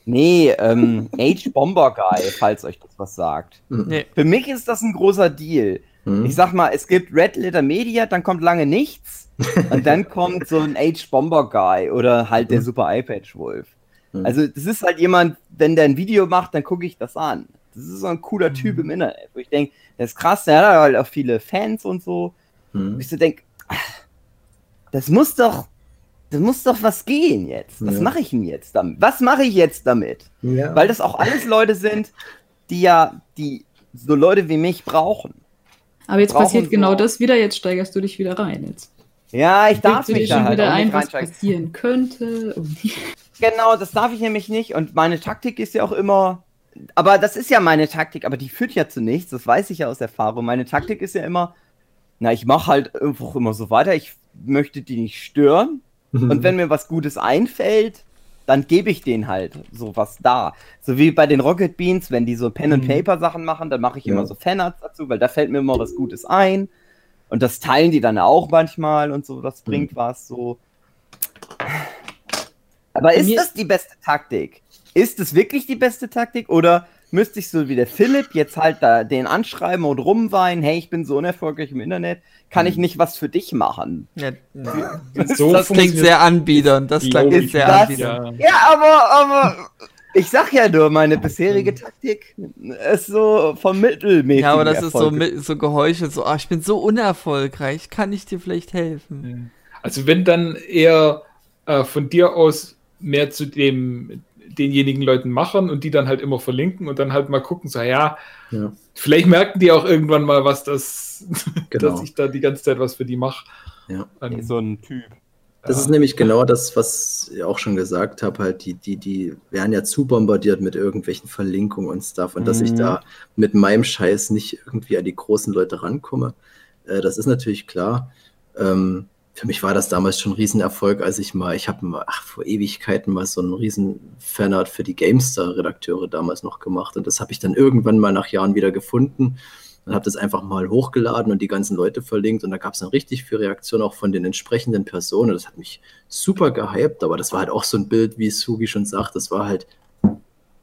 A: nee, ähm, Age Bomber Guy, falls euch das was sagt.
C: Mhm.
E: Nee.
A: Für mich ist das ein großer Deal.
C: Mhm.
A: Ich sag mal, es gibt Red Letter Media, dann kommt lange nichts und dann kommt so ein Age Bomber Guy oder halt der
C: Mhm.
A: Super iPad Wolf.
C: Mhm.
A: Also, das ist halt jemand, wenn der ein Video macht, dann gucke ich das an. Das ist so ein cooler Typ im Internet, wo ich denke, der ist krass, der hat halt auch viele Fans und so. Und
C: Mhm.
A: ich so denke, das muss doch, das muss doch was gehen jetzt. Was
C: Ja.
A: mache ich denn jetzt damit? Was mache ich jetzt damit?
C: Ja.
A: Weil das auch alles Leute sind, die ja, die so Leute wie mich brauchen.
D: Aber jetzt
A: Brauchen
D: passiert
A: so-
D: genau das wieder, jetzt steigerst du dich wieder rein. Jetzt
A: Ja, ich darf mich da
D: schon
A: halt
D: wieder
A: auch
D: ein,
A: nicht
D: was
A: reinsteigen.
D: passieren könnte.
A: Genau, das darf ich nämlich nicht. Und meine Taktik ist ja auch immer. Aber das ist ja meine Taktik, aber die führt ja zu nichts. Das weiß ich ja aus Erfahrung. Meine Taktik ist ja immer, na, ich mache halt einfach immer so weiter. Ich möchte die nicht stören. Und wenn mir was Gutes einfällt, dann gebe ich denen halt sowas da. So wie bei den Rocket Beans, wenn die so Pen and
B: Mhm.
A: Paper Sachen machen, dann mache ich
C: Ja.
A: immer so Fanarts dazu, weil da fällt mir immer was Gutes ein. Und das teilen die dann auch manchmal und so, das bringt was so. Aber ist das die beste Taktik? Ist es wirklich die beste Taktik oder müsste ich so wie der Philipp jetzt halt da den anschreiben und rumweinen, hey, ich bin so unerfolgreich im Internet, kann ich nicht was für dich machen?
E: Ja,
B: So
E: das klingt sehr anbiedernd. Das klang sehr
A: Das-
E: anbiedernd.
B: Ja.
A: Ja, aber, aber ich sag ja nur, meine bisherige Taktik ist so vom Mittelmäßigen
E: Ja, aber das ist so,
A: Erfolg.
E: mit, so geheuchelt, so, ah, ich bin so unerfolgreich, kann ich dir vielleicht helfen?
B: Also wenn dann eher äh, von dir aus mehr zu dem denjenigen Leuten machen und die dann halt immer verlinken und dann halt mal gucken, so ja,
C: Ja.
B: vielleicht merken die auch irgendwann mal, was das,
C: Genau.
B: dass ich da die ganze Zeit was für die mache.
C: Ja.
B: Ähm,
A: so ein Typ.
C: Das ist nämlich genau das, was ich auch schon gesagt habe, halt, die, die, die werden ja zu bombardiert mit irgendwelchen Verlinkungen und Stuff und dass ich
A: Mhm.
C: da mit meinem Scheiß nicht irgendwie an die großen Leute rankomme, äh, das ist natürlich klar. Ähm, für mich war das damals schon ein Riesenerfolg, als ich mal, ich habe mal, ach, vor Ewigkeiten mal so einen riesen Fanart für die GameStar-Redakteure damals noch gemacht. Und das habe ich dann irgendwann mal nach Jahren wieder gefunden und habe das einfach mal hochgeladen und die ganzen Leute verlinkt. Und da gab es dann richtig viel Reaktion auch von den entsprechenden Personen. Das hat mich super gehypt, aber das war halt auch so ein Bild, wie Sugi schon sagt, das war halt,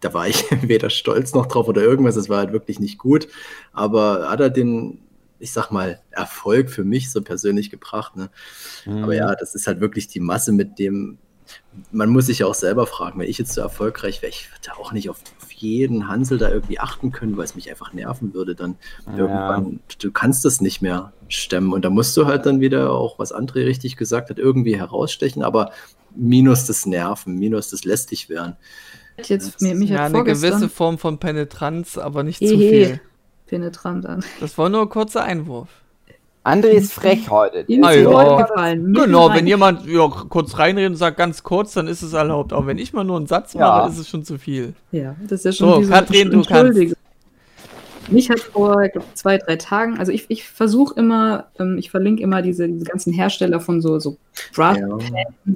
C: da war ich weder stolz noch drauf oder irgendwas, das war halt wirklich nicht gut, aber hat er den, ich sag mal, Erfolg für mich so persönlich gebracht. Ne? Aber ja, das ist halt wirklich die Masse, mit dem man muss sich ja auch selber fragen, wenn ich jetzt so erfolgreich wäre, ich würde auch nicht auf, auf jeden Hansel da irgendwie achten können, weil es mich einfach nerven würde. Dann
A: Ja.
C: irgendwann, du kannst das nicht mehr stemmen und da musst du halt dann wieder auch, was André richtig gesagt hat, irgendwie herausstechen, aber minus das Nerven, minus das lästig werden.
D: Jetzt, mir, mich
E: Ja, eine gewisse Form von Penetranz, aber nicht zu
D: Ehe.
E: viel.
D: Penetrant an.
E: Das war nur ein kurzer Einwurf.
A: André ist frech heute.
E: Ah,
D: die
E: ja. Genau, wenn jemand ja, kurz reinredet und sagt ganz kurz, dann ist es erlaubt. Aber wenn ich mal nur einen Satz
A: Ja.
E: mache, ist es schon zu viel.
D: Ja, das ist ja schon
E: So,
D: wie so
E: Katrin, du
D: Entschuldigung. Mich hat vor ich glaub, zwei, drei Tagen, also ich, ich versuche immer, ähm, ich verlinke immer diese, diese ganzen Hersteller von so, so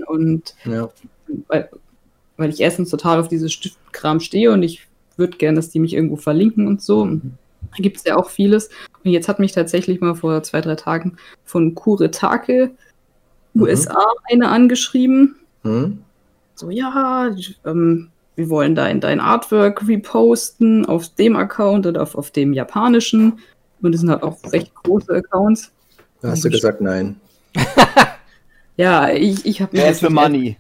D: und
C: ja.
D: weil, weil ich erstens total auf dieses Stiftkram stehe und ich würde gerne, dass die mich irgendwo verlinken und so.
C: Mhm.
D: Da gibt es ja auch vieles. Und jetzt hat mich tatsächlich mal vor zwei, drei Tagen von Kuretake
C: Mhm.
D: USA eine angeschrieben.
C: Hm?
D: So, ja, ähm, wir wollen dein, dein Artwork reposten auf dem Account oder auf, auf dem japanischen. Und das sind halt auch recht große Accounts.
C: Da hast du gesagt, nein.
D: Ja, ich, ich habe mich,
A: Money?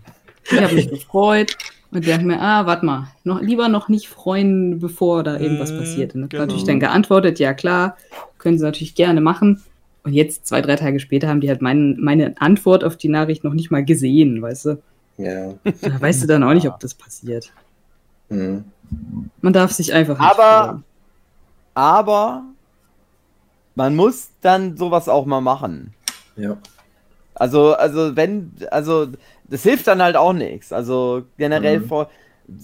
D: ich hab mich gefreut und dachte mir, ah, warte mal, noch, lieber noch nicht freuen, bevor da irgendwas
E: Mm,
D: passiert. Und hab
E: genau.
D: natürlich dann geantwortet, ja klar, können sie natürlich gerne machen. Und jetzt, zwei, drei Tage später, haben die halt mein, meine Antwort auf die Nachricht noch nicht mal gesehen, weißt du?
C: Ja.
D: Da weißt du dann auch nicht, ob das passiert.
C: Hm.
D: Man darf sich einfach nicht
A: Aber-
D: freuen.
A: Aber man muss dann sowas auch mal machen.
C: Ja.
A: Also, also wenn, also das hilft dann halt auch nichts. Also generell
C: Mhm.
A: vor.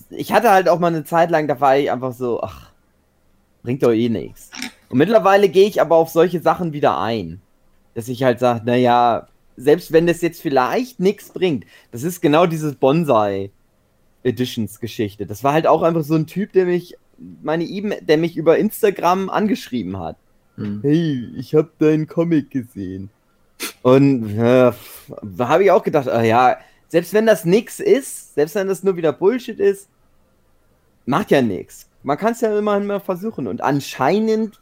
A: Ich hatte halt auch mal eine Zeit lang, da war ich einfach so, ach, bringt doch eh nichts. Und mittlerweile gehe ich aber auf solche Sachen wieder ein. Dass ich halt sage, naja, selbst wenn das jetzt vielleicht nichts bringt, das ist genau dieses Bonsai Editions Geschichte. Das war halt auch einfach so ein Typ, der mich, meine E-Mail, der mich über Instagram angeschrieben hat
C: Hm.
A: hey, ich habe deinen Comic gesehen. Und äh, da habe ich auch gedacht, ah, ja, selbst wenn das nix ist, selbst wenn das nur wieder Bullshit ist, macht ja nichts. Man kann es ja immerhin mal versuchen. Und anscheinend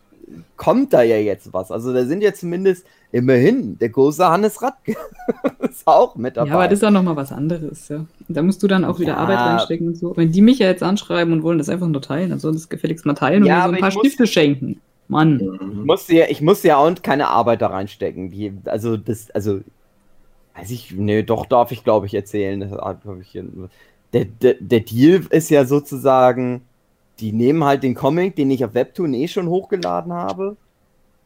A: kommt da ja jetzt was. Also da sind ja zumindest immerhin der große Hannes Radke ist auch mit dabei.
D: Ja, aber das ist auch nochmal was anderes, ja. Da musst du dann auch wieder
A: Ja.
D: Arbeit reinstecken und so. Wenn die mich ja jetzt anschreiben und wollen das einfach nur teilen, dann sollen das gefälligst mal teilen und
A: Ja,
D: mir so ein paar
A: muss-
D: Stifte schenken. Mann.
A: Ich musste ja, ich musste ja auch keine Arbeit da reinstecken. Die, also das, also weiß ich, nee, doch darf ich glaube ich erzählen. Das hab ich hier, der, der, der Deal ist ja sozusagen, die nehmen halt den Comic, den ich auf Webtoon eh schon hochgeladen habe.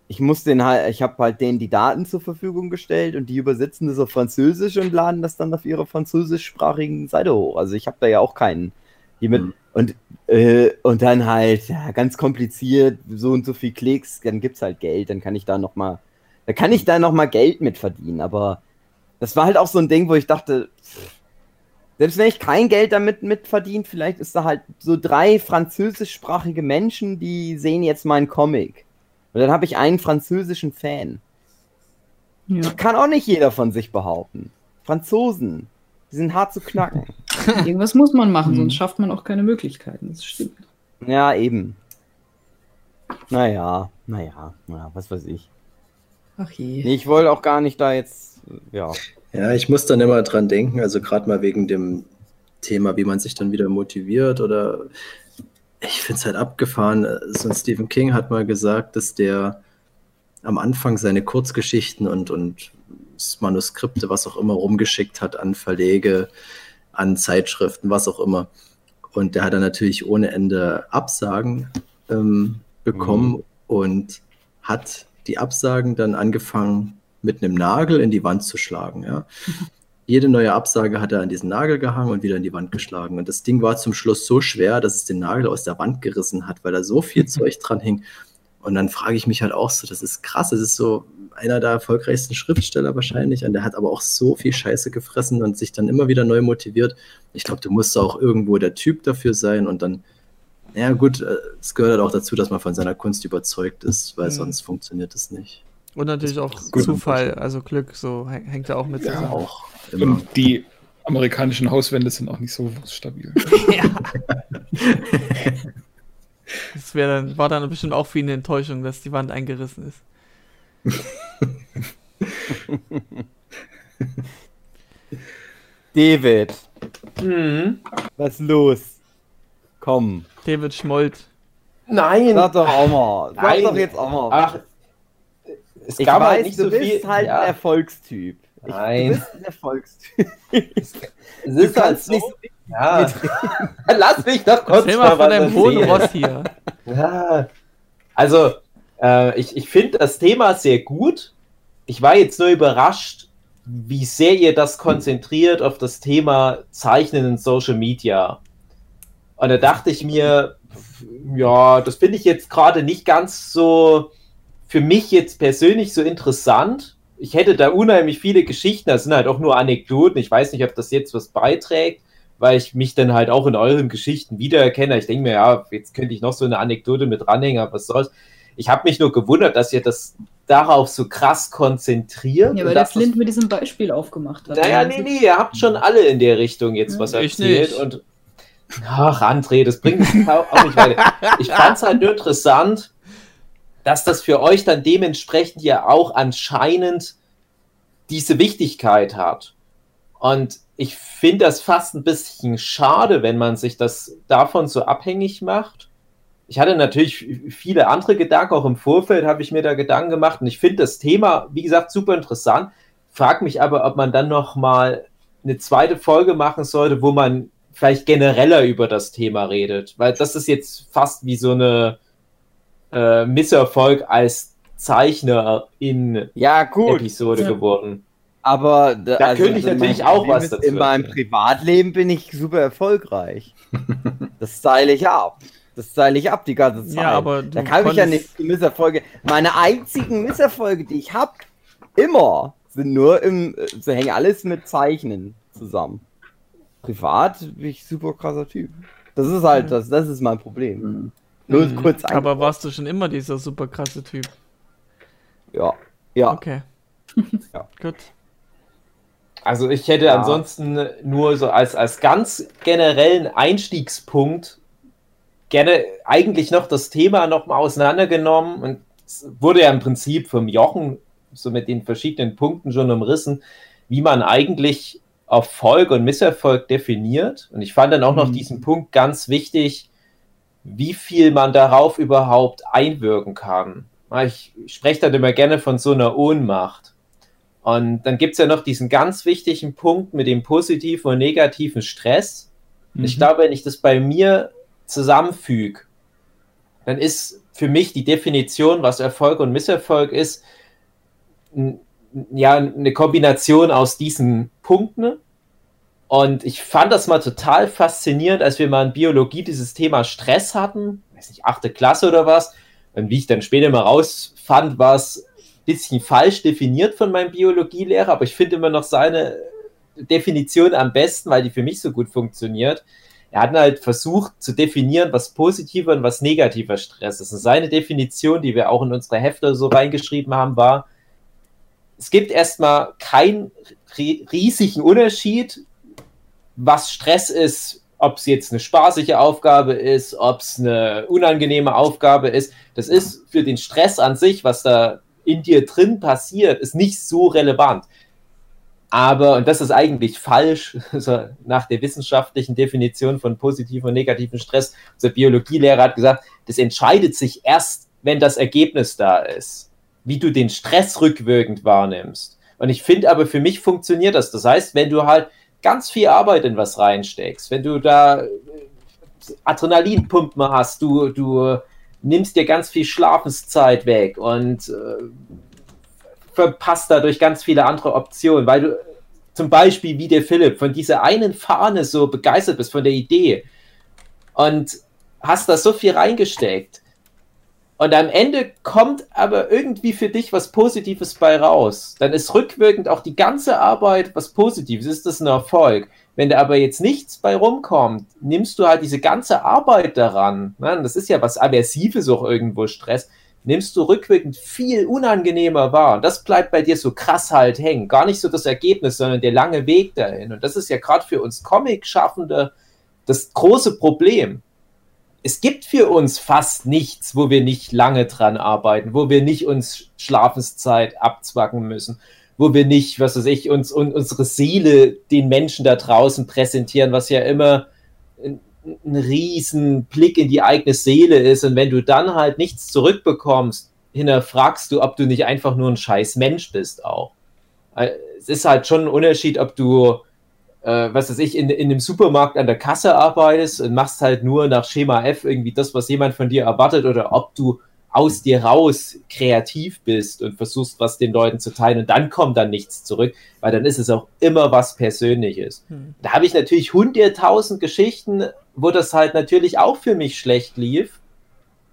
A: Ich muss den halt, ich habe halt denen die Daten zur Verfügung gestellt und die übersetzen das auf Französisch und laden das dann auf ihrer französischsprachigen Seite hoch. Also ich habe da ja auch keinen. Die mit,
C: Mhm.
A: und, äh, und dann halt, ja, ganz kompliziert, so und so viel Klicks, dann gibt's halt Geld, dann kann ich da noch mal, da kann ich da noch mal Geld mit verdienen, aber das war halt auch so ein Ding, wo ich dachte, selbst wenn ich kein Geld damit mitverdiene, vielleicht ist da halt so drei französischsprachige Menschen, die sehen jetzt meinen Comic. Und dann habe ich einen französischen Fan.
D: Ja.
A: Kann auch nicht jeder von sich behaupten. Franzosen, die sind hart zu knacken.
D: Irgendwas muss man machen,
C: Mhm.
D: sonst schafft man auch keine Möglichkeiten. Das stimmt.
A: ja, eben. Naja, naja, naja, was weiß ich.
D: Ach je.
A: Ich wollte auch gar nicht da jetzt, ja.
C: Ja, ich muss dann immer dran denken, also gerade mal wegen dem Thema, wie man sich dann wieder motiviert oder ich finde es halt abgefahren. So ein Stephen King hat mal gesagt, dass der am Anfang seine Kurzgeschichten und, und Manuskripte, was auch immer, rumgeschickt hat an Verlege, an Zeitschriften, was auch immer. Und der hat dann natürlich ohne Ende Absagen ähm, bekommen und hat die Absagen dann angefangen, mit einem Nagel in die Wand zu schlagen. Ja. Jede neue Absage hat er an diesen Nagel gehangen und wieder in die Wand geschlagen. Und das Ding war zum Schluss so schwer, dass es den Nagel aus der Wand gerissen hat, weil da so viel Zeug dran hing. Und dann frage ich mich halt auch so, das ist krass, das ist so einer der erfolgreichsten Schriftsteller wahrscheinlich. Und der hat aber auch so viel Scheiße gefressen und sich dann immer wieder neu motiviert. Ich glaube, du musst auch irgendwo der Typ dafür sein und dann, ja gut, äh, es gehört halt auch dazu, dass man von seiner Kunst überzeugt ist, weil
E: Mhm.
C: sonst funktioniert es nicht.
E: Und natürlich auch
C: Gut.
E: Zufall, also Glück, so häng- hängt da auch mit
B: Ja.
E: zusammen.
C: Auch immer.
B: Und die amerikanischen Hauswände sind auch nicht so stabil.
E: Das wär dann, war dann bestimmt auch für ihn eine Enttäuschung, dass die Wand eingerissen ist.
A: David,
F: Mhm.
A: was ist los? Komm,
E: David Schmold.
F: Nein.
A: sag doch auch mal. Sag
F: Nein.
A: doch jetzt auch mal.
F: Ach, es
A: ich
F: gab
A: weiß,
F: halt nicht
A: du
F: so
A: bist
F: viel.
A: halt
F: ja,
A: ein Erfolgstyp. Ich,
F: Nein.
A: Du bist ein Erfolgstyp.
F: es
A: Du
F: ist halt
A: kannst
F: so.
A: nicht
F: Ja. Lass mich doch kurz
E: Erzähl mal von deinem hohen. Ross hier.
F: Ja. Also, äh, ich, ich finde das Thema sehr gut. Ich war jetzt nur überrascht, wie sehr ihr das konzentriert auf das Thema Zeichnen in Social Media. Und da dachte ich mir, ja, das finde ich jetzt gerade nicht ganz so für mich jetzt persönlich so interessant. Ich hätte da unheimlich viele Geschichten, das sind halt auch nur Anekdoten. Ich weiß nicht, ob das jetzt was beiträgt, weil ich mich dann halt auch in euren Geschichten wiedererkenne. Ich denke mir, ja, jetzt könnte ich noch so eine Anekdote mit dranhängen, aber was soll's. Ich habe mich nur gewundert, dass ihr das darauf so krass konzentriert.
D: Ja, weil
F: das-
D: Flint mit diesem Beispiel aufgemacht hat.
F: naja, nee, nee, ihr habt schon alle in der Richtung jetzt was
E: Ich
F: erzählt.
E: nicht.
F: Und ach, André, das bringt mich auch auch nicht weiter. Ich fand es halt nur interessant, dass das für euch dann dementsprechend ja auch anscheinend diese Wichtigkeit hat. Und ich finde das fast ein bisschen schade, wenn man sich das davon so abhängig macht. Ich hatte natürlich viele andere Gedanken, auch im Vorfeld habe ich mir da Gedanken gemacht und ich finde das Thema, wie gesagt, super interessant. Frag mich aber, ob man dann noch mal eine zweite Folge machen sollte, wo man vielleicht genereller über das Thema redet, weil das ist jetzt fast wie so eine äh, Misserfolg als Zeichner in
A: Ja, gut.
F: Episode
D: Ja.
F: geworden.
A: Aber da,
F: Da könnte ich natürlich auch was dazu
A: In meinem. Privatleben bin ich super erfolgreich. das style ich ab. Das style ich ab die ganze Zeit.
E: Ja, aber
A: da kann ich ja nicht die Misserfolge. Meine einzigen Misserfolge, die ich habe, immer, sind nur im. So hängen alles mit Zeichnen zusammen. Privat bin ich super krasser Typ. Das ist halt, das, das ist mein Problem.
C: Mhm.
A: Nur
F: Mhm.
A: kurz ein.
E: Aber warst du schon immer dieser super krasse Typ?
A: Ja. Ja.
E: Okay.
A: Ja.
E: Gut.
F: Also ich hätte
A: Ja.
F: ansonsten nur so als, als ganz generellen Einstiegspunkt gerne eigentlich noch das Thema noch mal auseinandergenommen und es wurde ja im Prinzip vom Jochen so mit den verschiedenen Punkten schon umrissen, wie man eigentlich Erfolg und Misserfolg definiert. Und ich fand dann auch noch
E: Mhm.
F: diesen Punkt ganz wichtig, wie viel man darauf überhaupt einwirken kann. Ich spreche dann immer gerne von so einer Ohnmacht. Und dann gibt es ja noch diesen ganz wichtigen Punkt mit dem positiven und negativen Stress. Ich
E: Mhm.
F: glaube, wenn ich das bei mir zusammenfüge, dann ist für mich die Definition, was Erfolg und Misserfolg ist, ja, eine Kombination aus diesen Punkten. Und ich fand das mal total faszinierend, als wir mal in Biologie dieses Thema Stress hatten, weiß nicht, achte Klasse oder was. Und wie ich dann später mal rausfand, war es ein bisschen falsch definiert von meinem Biologielehrer, aber ich finde immer noch seine Definition am besten, weil die für mich so gut funktioniert. Er hat halt versucht zu definieren, was positiver und was negativer Stress ist. Und seine Definition, die wir auch in unsere Hefte so reingeschrieben haben, war, es gibt erstmal keinen riesigen Unterschied, was Stress ist, ob es jetzt eine spaßige Aufgabe ist, ob es eine unangenehme Aufgabe ist. Das ist für den Stress an sich, was da in dir drin passiert, ist nicht so relevant. Aber, und das ist eigentlich falsch, also nach der wissenschaftlichen Definition von positiven und negativen Stress, unser Biologielehrer hat gesagt, das entscheidet sich erst, wenn das Ergebnis da ist, wie du den Stress rückwirkend wahrnimmst. Und ich finde aber, für mich funktioniert das. Das heißt, wenn du halt ganz viel Arbeit in was reinsteckst, wenn du da Adrenalinpumpen hast, du, du nimmst dir ganz viel Schlafenszeit weg und äh, verpasst dadurch ganz viele andere Optionen, weil du zum Beispiel wie der Philipp von dieser einen Fahne so begeistert bist, von der Idee und hast da so viel reingesteckt. Und am Ende kommt aber irgendwie für dich was Positives bei raus. Dann ist rückwirkend auch die ganze Arbeit was Positives. Ist das ein Erfolg? Wenn da aber jetzt nichts bei rumkommt, nimmst du halt diese ganze Arbeit daran. Ne? Das ist ja was Aversives auch irgendwo Stress nimmst du rückwirkend viel unangenehmer wahr. Und das bleibt bei dir so krass halt hängen. Gar nicht so das Ergebnis, sondern der lange Weg dahin. Und das ist ja gerade für uns Comic-Schaffende das große Problem. Es gibt für uns fast nichts, wo wir nicht lange dran arbeiten, wo wir nicht uns Schlafenszeit abzwacken müssen, wo wir nicht, was weiß ich, uns und unsere Seele den Menschen da draußen präsentieren, was ja immer ein riesen Blick in die eigene Seele ist und wenn du dann halt nichts zurückbekommst, hinterfragst du, ob du nicht einfach nur ein scheiß Mensch bist auch. Äh, es ist halt schon ein Unterschied, ob du, äh, was weiß ich, in, in einem Supermarkt an der Kasse arbeitest und machst halt nur nach Schema F irgendwie das, was jemand von dir erwartet oder ob du aus dir raus kreativ bist und versuchst, was den Leuten zu teilen und dann kommt dann nichts zurück, weil dann ist es auch immer was Persönliches. Hm. Da habe ich natürlich hunderttausend Geschichten, wo das halt natürlich auch für mich schlecht lief,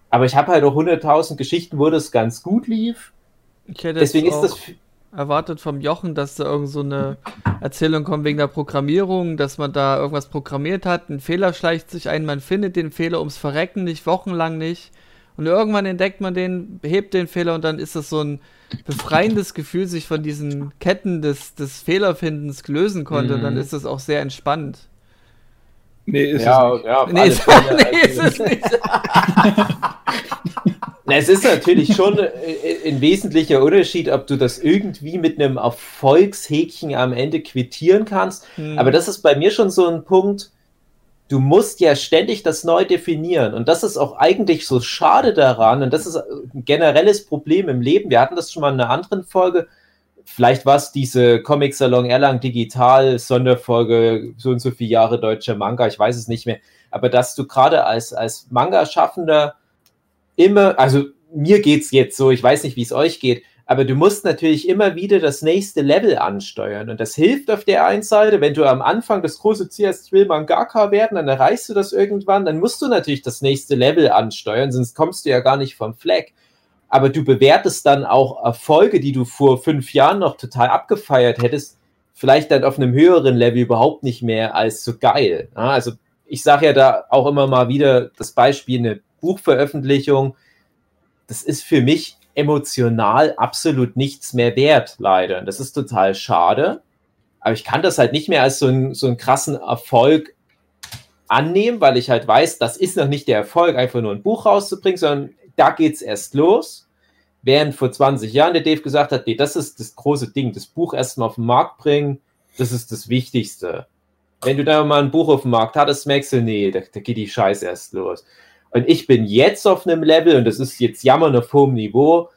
F: aber ich habe halt auch hunderttausend Geschichten, wo das ganz gut lief.
E: Deswegen ist das erwartet vom Jochen, dass da irgend so eine Erzählung kommt wegen der Programmierung, dass man da irgendwas programmiert hat, ein Fehler schleicht sich ein, man findet den Fehler ums Verrecken nicht, wochenlang nicht. Und irgendwann entdeckt man den, hebt den Fehler und dann ist das so ein befreiendes Gefühl, sich von diesen Ketten des, des Fehlerfindens lösen konnte. Mhm. Und dann mhm. ist das auch sehr entspannt.
F: Nee, ist ja, es nicht. Ja, nee, ist, nee, ist es nicht. Na, es ist natürlich schon ein wesentlicher Unterschied, ob du das irgendwie mit einem Erfolgshäkchen am Ende quittieren kannst. Hm. Aber das ist bei mir schon so ein Punkt, du musst ja ständig das neu definieren. Und das ist auch eigentlich so schade daran. Und das ist ein generelles Problem im Leben. Wir hatten das schon mal in einer anderen Folge. Vielleicht war es diese Comic Salon Erlang Digital Sonderfolge, so und so viele Jahre deutscher Manga, ich weiß es nicht mehr. Aber dass du gerade als, als Manga-Schaffender immer, also mir geht's jetzt so, ich weiß nicht, wie es euch geht, aber du musst natürlich immer wieder das nächste Level ansteuern. Und das hilft auf der einen Seite, wenn du am Anfang das große Ziel hast, ich will Mangaka werden, dann erreichst du das irgendwann, dann musst du natürlich das nächste Level ansteuern, sonst kommst du ja gar nicht vom Fleck. Aber du bewertest dann auch Erfolge, die du vor fünf Jahren noch total abgefeiert hättest, vielleicht dann auf einem höheren Level überhaupt nicht mehr als so geil. Also ich sage ja da auch immer mal wieder das Beispiel, eine Buchveröffentlichung, das ist für mich emotional absolut nichts mehr wert, leider. Das ist total schade. Aber ich kann das halt nicht mehr als so, ein, so einen krassen Erfolg annehmen, weil ich halt weiß, das ist noch nicht der Erfolg, einfach nur ein Buch rauszubringen, sondern da geht es erst los. Während vor 20 Jahren der Dave gesagt hat, nee, das ist das große Ding, das Buch erstmal auf den Markt bringen, das ist das Wichtigste. Wenn du da mal ein Buch auf dem Markt hattest, merkst du, nee, da, da geht die Scheiße erst los. Und ich bin jetzt auf einem Level, und das ist jetzt jammern auf hohem Niveau,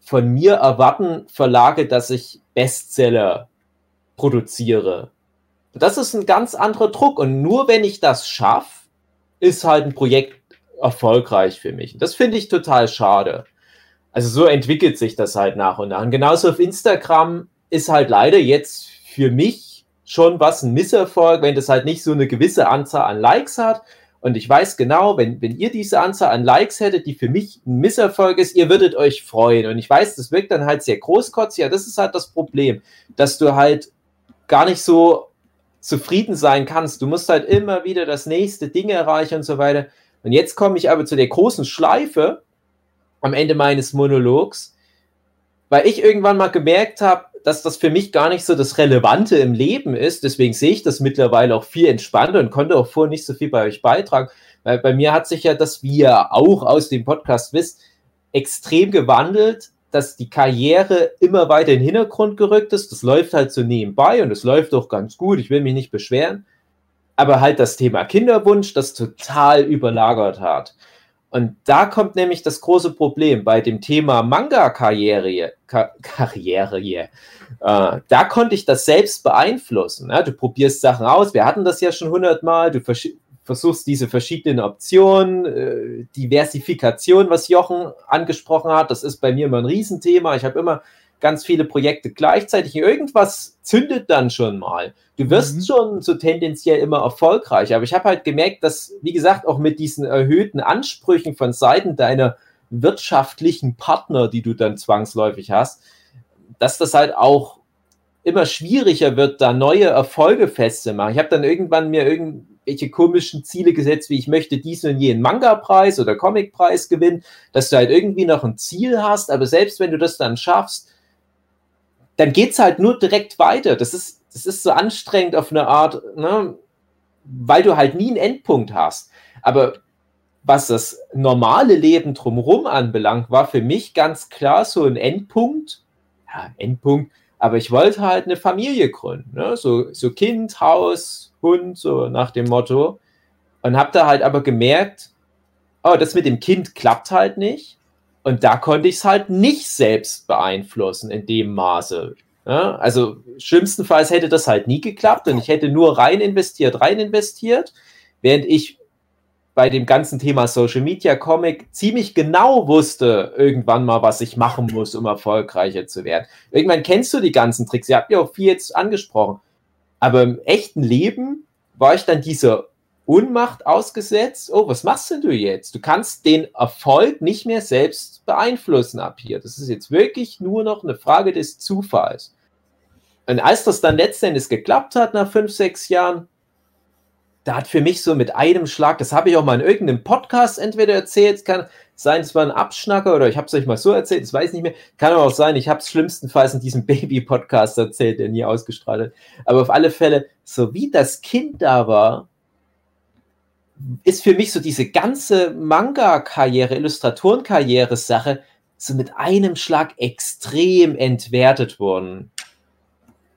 F: von mir erwarten Verlage, dass ich Bestseller produziere. Das ist ein ganz anderer Druck. Und nur wenn ich das schaffe, ist halt ein Projekt erfolgreich für mich. Das finde ich total schade. Also so entwickelt sich das halt nach und nach. Und genauso auf Instagram ist halt leider jetzt für mich schon was ein Misserfolg, wenn das halt nicht so eine gewisse Anzahl an Likes hat. Und ich weiß genau, wenn, wenn ihr diese Anzahl an Likes hättet, die für mich ein Misserfolg ist, ihr würdet euch freuen. Und ich weiß, das wirkt dann halt sehr großkotzig. Ja, das ist halt das Problem, dass du halt gar nicht so zufrieden sein kannst. Du musst halt immer wieder das nächste Ding erreichen und so weiter. Und jetzt komme ich aber zu der großen Schleife am Ende meines Monologs, weil ich irgendwann mal gemerkt habe, dass das für mich gar nicht so das Relevante im Leben ist. Deswegen sehe ich das mittlerweile auch viel entspannter und konnte auch vorher nicht so viel bei euch beitragen. Weil bei mir hat sich ja das, wie ihr auch aus dem Podcast wisst, extrem gewandelt, dass die Karriere immer weiter in den Hintergrund gerückt ist. Das läuft halt so nebenbei und es läuft auch ganz gut. Ich will mich nicht beschweren. Aber halt das Thema Kinderwunsch, das total überlagert hat. Und da kommt nämlich das große Problem bei dem Thema Manga-Karriere. Ka Karriere, yeah. äh, da konnte ich das selbst beeinflussen. Ja? Du probierst Sachen aus. Wir hatten das ja schon hundertmal. Du versuchst diese verschiedenen Optionen, äh, Diversifikation, was Jochen angesprochen hat, das ist bei mir immer ein Riesenthema. Ich habe immer ganz viele Projekte gleichzeitig. Irgendwas zündet dann schon mal. Du wirst mhm. schon so tendenziell immer erfolgreich. Aber ich habe halt gemerkt, dass, wie gesagt, auch mit diesen erhöhten Ansprüchen von Seiten deiner wirtschaftlichen Partner, die du dann zwangsläufig hast, dass das halt auch immer schwieriger wird, da neue Erfolge festzumachen. Ich habe dann irgendwann mir irgendwelche komischen Ziele gesetzt, wie ich möchte diesen und jenen Manga-Preis oder Comic-Preis gewinnen, dass du halt irgendwie noch ein Ziel hast, aber selbst wenn du das dann schaffst, dann geht es halt nur direkt weiter. Das ist, das ist so anstrengend auf eine Art, ne, weil du halt nie einen Endpunkt hast. Aber was das normale Leben drumherum anbelangt, war für mich ganz klar so ein Endpunkt. Ja, Endpunkt. Aber ich wollte halt eine Familie gründen. Ne? So, so Kind, Haus, Hund, so nach dem Motto. Und habe da halt aber gemerkt, oh, das mit dem Kind klappt halt nicht. Und da konnte ich es halt nicht selbst beeinflussen in dem Maße. Ja, also schlimmstenfalls hätte das halt nie geklappt und ich hätte nur rein investiert, rein investiert, während ich bei dem ganzen Thema Social Media Comic ziemlich genau wusste irgendwann mal, was ich machen muss, um erfolgreicher zu werden. Irgendwann kennst du die ganzen Tricks. Ihr habt ja auch viel jetzt angesprochen. Aber im echten Leben war ich dann dieser Unmacht ausgesetzt. Oh, was machst denn du jetzt? Du kannst den Erfolg nicht mehr selbst beeinflussen ab hier. Das ist jetzt wirklich nur noch eine Frage des Zufalls. Und als das dann letztendlich geklappt hat nach fünf, sechs Jahren, da hat für mich so mit einem Schlag, das habe ich auch mal in irgendeinem Podcast entweder erzählt, kann sein, es war ein Abschnacker oder ich habe es euch mal so erzählt, das weiß ich nicht mehr. Kann aber auch sein, ich habe es schlimmstenfalls in diesem Baby-Podcast erzählt, der nie ausgestrahlt hat. Aber auf alle Fälle, so wie das Kind da war, ist für mich so diese ganze Manga-Karriere, Illustratoren-Karriere-Sache so mit einem Schlag extrem entwertet worden.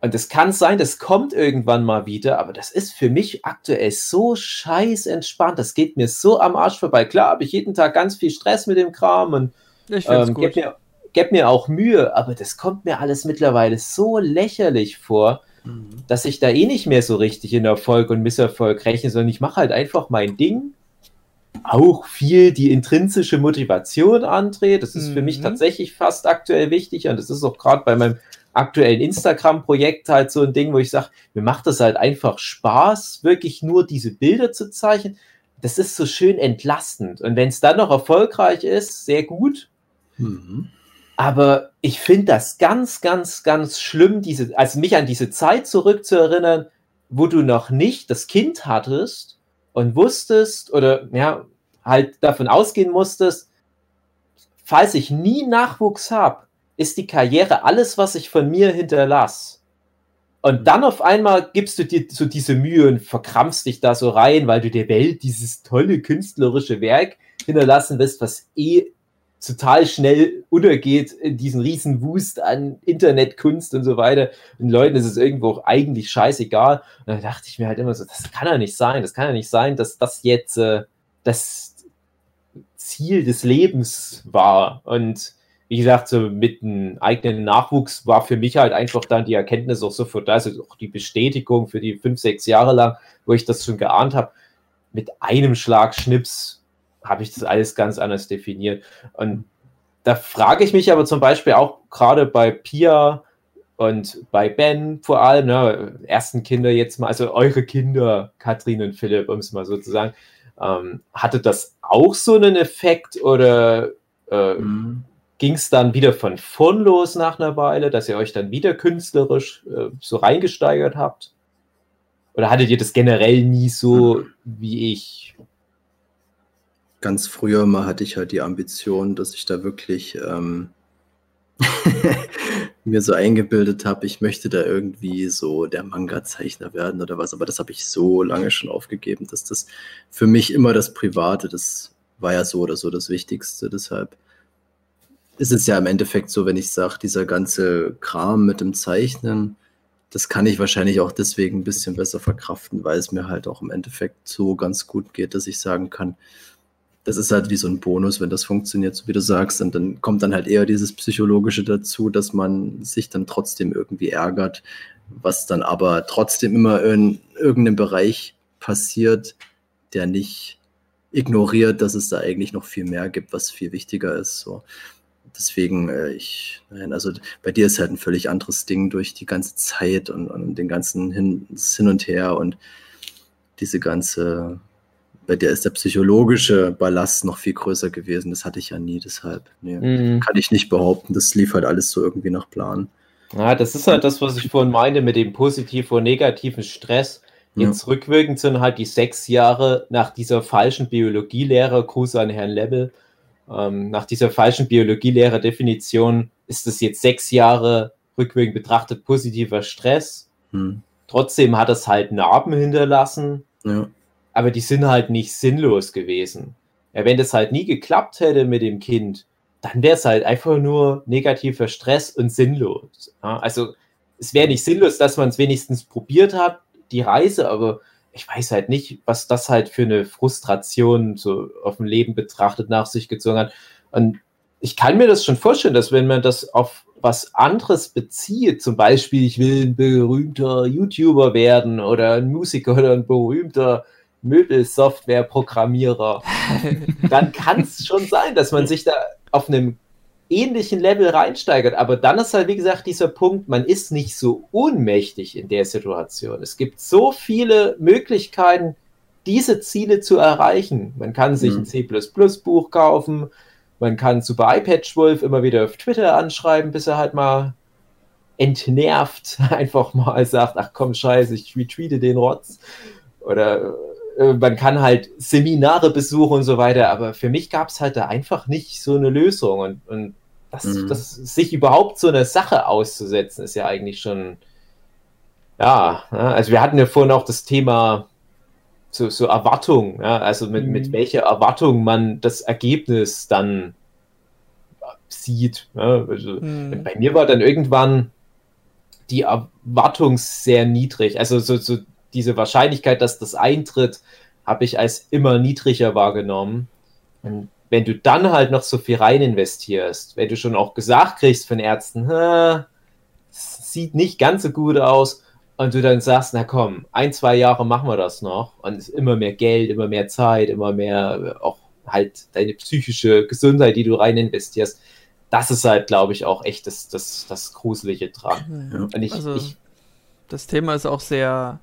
F: Und es kann sein, das kommt irgendwann mal wieder, aber das ist für mich aktuell so scheiß entspannt. Das geht mir so am Arsch vorbei. Klar habe ich jeden Tag ganz viel Stress mit dem Kram und ich ähm, gebe mir, geb mir auch Mühe, aber das kommt mir alles mittlerweile so lächerlich vor, mhm. dass ich da eh nicht mehr so richtig in Erfolg und Misserfolg rechne, sondern ich mache halt einfach mein Ding. Auch viel die intrinsische Motivation, André. Das ist mhm. für mich mhm. tatsächlich fast aktuell wichtig und das ist auch gerade bei meinem aktuellen Instagram-Projekt halt so ein Ding, wo ich sage, mir macht das halt einfach Spaß, wirklich nur diese Bilder zu zeichnen. Das ist so schön entlastend. Und wenn es dann noch erfolgreich ist, sehr gut. Mhm. Aber ich finde das ganz, ganz, ganz schlimm, diese, also mich an diese Zeit zurückzuerinnern, wo du noch nicht das Kind hattest und wusstest oder ja, halt davon ausgehen musstest, falls ich nie Nachwuchs habe, ist die Karriere alles, was ich von mir hinterlasse. Und mhm. dann auf einmal gibst du dir so diese Mühe und verkrampfst dich da so rein, weil du der Welt dieses tolle künstlerische Werk hinterlassen willst, was eh total schnell untergeht in diesen riesen Wust an Internetkunst und so weiter. Und Leuten ist es irgendwo auch eigentlich scheißegal. Und dann dachte ich mir halt immer so, das kann ja nicht sein. Das kann ja nicht sein, dass das jetzt äh, das Ziel des Lebens war. Und wie gesagt, so mit einem eigenen Nachwuchs war für mich halt einfach dann die Erkenntnis auch sofort da, also auch die Bestätigung für die fünf, sechs Jahre lang, wo ich das schon geahnt habe. Mit einem Schlag Schnips habe ich das alles ganz anders definiert. Und da frage ich mich aber zum Beispiel auch gerade bei Pia und bei Ben vor allem, ne, ersten Kinder jetzt mal, also eure Kinder, Katrin und Philipp, um es mal so zu sagen, ähm, hatte das auch so einen Effekt oder äh, mhm ging es dann wieder von vorn los nach einer Weile, dass ihr euch dann wieder künstlerisch äh, so reingesteigert habt? Oder hattet ihr das generell nie so wie ich?
C: Ganz früher mal hatte ich halt die Ambition, dass ich da wirklich ähm, mir so eingebildet habe, ich möchte da irgendwie so der Manga-Zeichner werden oder was. Aber das habe ich so lange schon aufgegeben, dass das für mich immer das Private, das war ja so oder so das Wichtigste. Deshalb ist es ja im Endeffekt so, wenn ich sage, dieser ganze Kram mit dem Zeichnen, das kann ich wahrscheinlich auch deswegen ein bisschen besser verkraften, weil es mir halt auch im Endeffekt so ganz gut geht, dass ich sagen kann, das ist halt wie so ein Bonus, wenn das funktioniert, so wie du sagst. Und dann kommt dann halt eher dieses Psychologische dazu, dass man sich dann trotzdem irgendwie ärgert, was dann aber trotzdem immer in irgendeinem Bereich passiert, der nicht ignoriert, dass es da eigentlich noch viel mehr gibt, was viel wichtiger ist. So. Deswegen, äh, ich, nein, also bei dir ist halt ein völlig anderes Ding durch die ganze Zeit und, und den ganzen Hin, Hin und Her und diese ganze bei der ist der psychologische Ballast noch viel größer gewesen. Das hatte ich ja nie, deshalb nee, mhm. kann ich nicht behaupten. Das lief halt alles so irgendwie nach Plan.
F: Ja, das ist halt das, was ich vorhin meinte mit dem positiven und negativen Stress. Jetzt ja. rückwirkend sind halt die sechs Jahre nach dieser falschen Biologielehre, Gruß an Herrn Level, ähm, nach dieser falschen Biologielehre-Definition ist es jetzt sechs Jahre rückwirkend betrachtet positiver Stress. Hm. Trotzdem hat es halt Narben hinterlassen. Ja aber die sind halt nicht sinnlos gewesen. Ja, wenn das halt nie geklappt hätte mit dem Kind, dann wäre es halt einfach nur negativer Stress und sinnlos. Ja, also es wäre nicht sinnlos, dass man es wenigstens probiert hat, die Reise, aber ich weiß halt nicht, was das halt für eine Frustration so auf dem Leben betrachtet nach sich gezogen hat. Und ich kann mir das schon vorstellen, dass wenn man das auf was anderes bezieht, zum Beispiel, ich will ein berühmter YouTuber werden oder ein Musiker oder ein berühmter Möbelsoftware-Programmierer, dann kann es schon sein, dass man sich da auf einem ähnlichen Level reinsteigert. Aber dann ist halt, wie gesagt, dieser Punkt, man ist nicht so ohnmächtig in der Situation. Es gibt so viele Möglichkeiten, diese Ziele zu erreichen. Man kann sich mhm. ein C++-Buch kaufen, man kann Super iPad Wolf immer wieder auf Twitter anschreiben, bis er halt mal entnervt einfach mal sagt, ach komm, scheiße, ich retweete den Rotz. Oder man kann halt Seminare besuchen und so weiter, aber für mich gab es halt da einfach nicht so eine Lösung. Und, und das, mhm. das, sich überhaupt so eine Sache auszusetzen, ist ja eigentlich schon, ja, ne? also wir hatten ja vorhin auch das Thema so, so Erwartung, ja, also mit, mhm. mit welcher Erwartung man das Ergebnis dann sieht. Ja, also mhm. Bei mir war dann irgendwann die Erwartung sehr niedrig. Also so, so diese Wahrscheinlichkeit, dass das eintritt, habe ich als immer niedriger wahrgenommen. Und wenn du dann halt noch so viel rein investierst, wenn du schon auch gesagt kriegst von Ärzten, sieht nicht ganz so gut aus, und du dann sagst, na komm, ein, zwei Jahre machen wir das noch, und immer mehr Geld, immer mehr Zeit, immer mehr auch halt deine psychische Gesundheit, die du rein investierst, das ist halt, glaube ich, auch echt das, das, das Gruselige dran.
E: Ja. Und ich, also, ich, das Thema ist auch sehr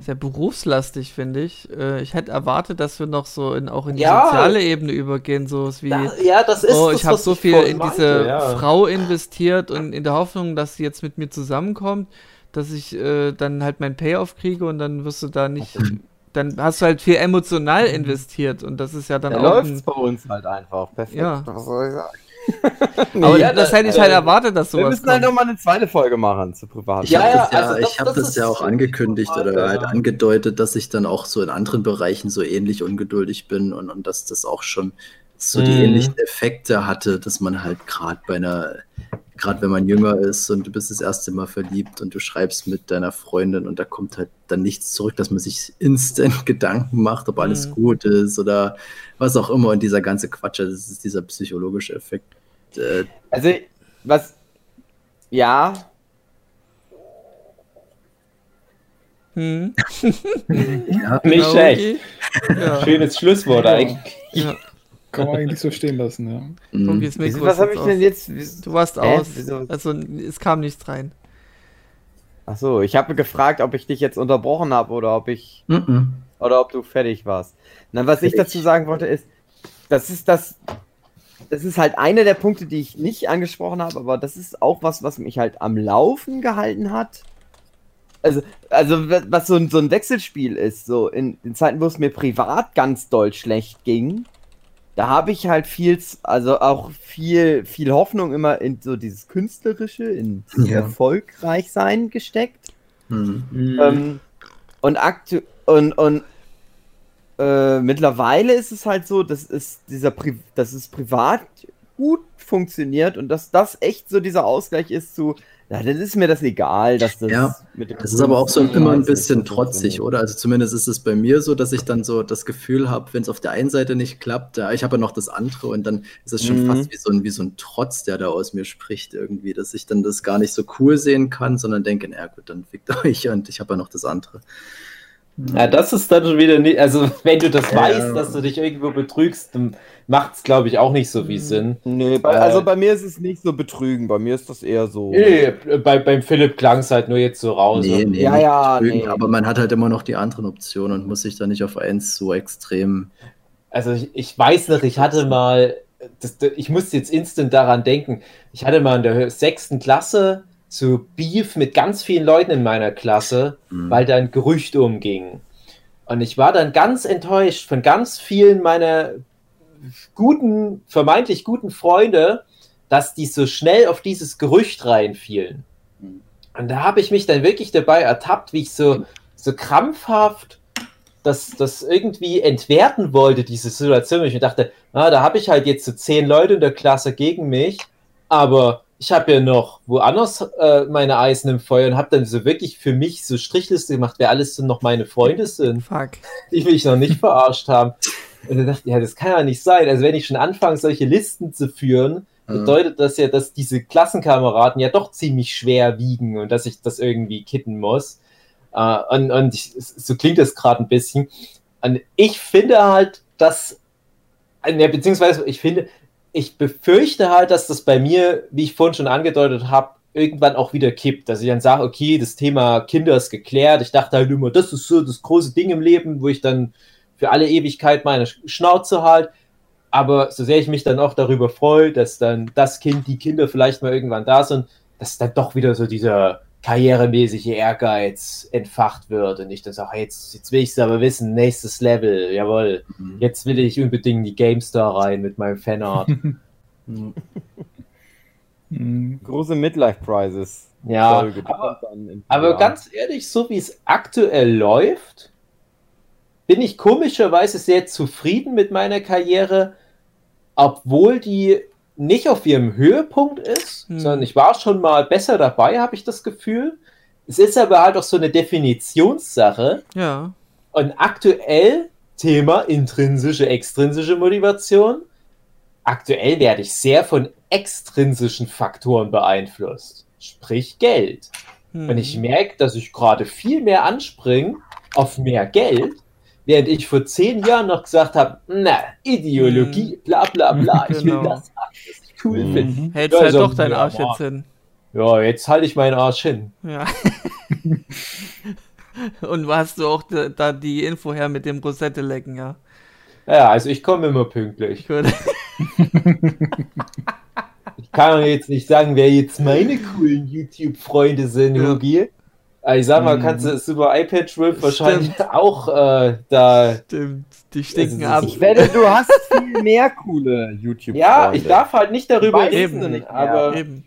E: sehr berufslastig, finde ich. Äh, ich hätte erwartet, dass wir noch so in, auch in die ja, soziale Ebene übergehen, so wie,
F: da, ja, das ist
E: oh, ich habe so viel in meinte, diese ja. Frau investiert und in der Hoffnung, dass sie jetzt mit mir zusammenkommt, dass ich äh, dann halt mein Payoff kriege und dann wirst du da nicht, dann hast du halt viel emotional investiert und das ist ja dann
A: da auch. läuft bei uns halt einfach.
E: Perfekt. Ja. Was soll ich sagen? nee, Aber ja, das, hätte ich halt erwartet, dass sowas
A: Wir müssen halt nochmal eine zweite Folge machen zu privat.
C: Ich ja, habe das, ja, also das, hab das ja auch angekündigt oder ja. halt angedeutet, dass ich dann auch so in anderen Bereichen so ähnlich ungeduldig bin und, und dass das auch schon so die mhm. ähnlichen Effekte hatte, dass man halt gerade bei einer, gerade wenn man jünger ist und du bist das erste Mal verliebt und du schreibst mit deiner Freundin und da kommt halt dann nichts zurück, dass man sich instant Gedanken macht, ob alles mhm. gut ist oder was auch immer und dieser ganze Quatsch, das ist dieser psychologische Effekt.
A: Äh, also, was. Ja.
F: Hm. ja, nicht schlecht. Ja. Schönes Schlusswort ja. eigentlich. Ja.
B: Kann man eigentlich so stehen lassen, ja.
E: Mhm. Was habe ich denn jetzt? Du warst aus. Wieso? Also, es kam nichts rein.
A: Achso, ich habe gefragt, ob ich dich jetzt unterbrochen habe oder ob ich. Mhm. Oder ob du fertig warst. Na, was ich dazu sagen wollte, ist, das ist das das ist halt einer der Punkte, die ich nicht angesprochen habe, aber das ist auch was, was mich halt am Laufen gehalten hat. Also, also wa- was so ein, so ein Wechselspiel ist, so in den Zeiten, wo es mir privat ganz doll schlecht ging, da habe ich halt viel, also auch viel, viel Hoffnung immer in so dieses Künstlerische, in
C: Ja.
A: erfolgreich sein gesteckt.
C: Hm.
A: Ähm, und aktu und, und äh, mittlerweile ist es halt so, dass es dieser Pri dass es privat gut funktioniert und dass das echt so dieser Ausgleich ist zu, ja, dann ist mir das egal, dass das
C: Ja,
A: mit dem
C: Das ist aber auch so immer ein bisschen trotzig, oder? Also zumindest ist es bei mir so, dass ich dann so das Gefühl habe, wenn es auf der einen Seite nicht klappt, ja, ich habe ja noch das andere und dann ist es schon
A: Mhm.
C: fast wie so, ein, wie so ein Trotz, der da aus mir spricht irgendwie, dass ich dann das gar nicht so cool sehen kann, sondern denke, na gut, dann fickt euch und ich habe ja noch das andere.
F: Ja, das ist dann schon wieder nicht, also wenn du das
C: Ja.
F: weißt, dass du dich irgendwo betrügst, dann macht es, glaube ich, auch nicht so viel Sinn.
A: Nee, bei,
F: Äh,
A: also bei mir ist es nicht so betrügen, bei mir ist das eher so.
F: Nee, bei, beim Philipp klang es halt nur jetzt so raus.
C: Nee, nee,
A: Ja, ja,
C: betrügen,
A: nee.
C: aber man hat halt immer noch die anderen Optionen und muss sich da nicht auf eins so extrem.
F: Also ich, ich weiß noch, ich hatte mal, das, das, ich musste jetzt instant daran denken, ich hatte mal in der sechsten Klasse so Beef mit ganz vielen Leuten in meiner Klasse,
C: Hm.
F: weil da ein Gerücht umging. Und ich war dann ganz enttäuscht von ganz vielen meiner guten, vermeintlich guten Freunde, dass die so schnell auf dieses Gerücht reinfielen.
C: Mhm.
F: Und da habe ich mich dann wirklich dabei ertappt, wie ich so, so krampfhaft das, das irgendwie entwerten wollte, diese Situation. Ich dachte, ah, da habe ich halt jetzt so zehn Leute in der Klasse gegen mich, aber ich habe ja noch woanders äh, meine Eisen im Feuer und habe dann so wirklich für mich so Strichliste gemacht, wer alles so noch meine Freunde sind
E: Fuck.
F: die mich noch nicht verarscht haben. Und dann dachte ich, ja, das kann ja nicht sein. Also wenn ich schon anfange, solche Listen zu führen,
C: Mhm.
F: bedeutet das ja, dass diese Klassenkameraden ja doch ziemlich schwer wiegen und dass ich das irgendwie kitten muss. Äh, und und ich, so klingt das gerade ein bisschen. Und ich finde halt, dass, äh, ne, beziehungsweise ich finde, ich befürchte halt, dass das bei mir, wie ich vorhin schon angedeutet habe, irgendwann auch wieder kippt. Dass ich dann sage, okay, das Thema Kinder ist geklärt. Ich dachte halt immer, das ist so das große Ding im Leben, wo ich dann für alle Ewigkeit meine Schnauze halt. Aber so sehr ich mich dann auch darüber freue, dass dann das Kind, die Kinder vielleicht mal irgendwann da sind, dass dann doch wieder so dieser karrieremäßige Ehrgeiz entfacht wird und ich dann sage, jetzt, jetzt will ich es aber wissen, nächstes Level, jawohl,
C: Mhm.
F: jetzt will ich unbedingt in die GameStar rein mit meinem Fanart.
B: Hm.
A: Große Midlife Prizes.
F: Ja, aber, aber ganz ehrlich, so wie es aktuell läuft, bin ich komischerweise sehr zufrieden mit meiner Karriere, obwohl die nicht auf ihrem Höhepunkt ist,
E: Hm.
F: sondern ich war schon mal besser dabei, habe ich das Gefühl. Es ist aber halt auch so eine Definitionssache.
E: Ja.
F: Und aktuell Thema intrinsische, extrinsische Motivation. Aktuell werde ich sehr von extrinsischen Faktoren beeinflusst, sprich Geld.
E: Hm.
F: Wenn ich merke, dass ich gerade viel mehr anspringe auf mehr Geld, während ich vor zehn Jahren noch gesagt habe, na, Ideologie, bla bla bla, ich will
E: Genau.
F: das haben, was ich cool
B: Mhm.
F: finde.
E: Hältst
F: Ja,
E: halt
F: so,
E: doch deinen
F: ja,
E: Arsch jetzt hin.
F: Ja, jetzt halte ich meinen Arsch hin.
E: Ja. Und hast du auch da, da die Info her mit dem Rosette-Lecken, ja?
F: Ja, also ich komme immer pünktlich.
E: Gut.
F: Ich kann jetzt nicht sagen, wer jetzt meine coolen YouTube-Freunde sind,
E: Ja.
F: Hugi. Aber Ich sag mal,
B: Mhm.
F: kannst du Super iPad 12 wahrscheinlich auch äh, da.
E: Stimmt. Die stinken ab.
A: Ich wette, du hast viel mehr coole youtube
F: Ja, ich darf halt nicht darüber
A: Weiß
F: reden,
E: es
A: nicht
F: aber,
E: Eben.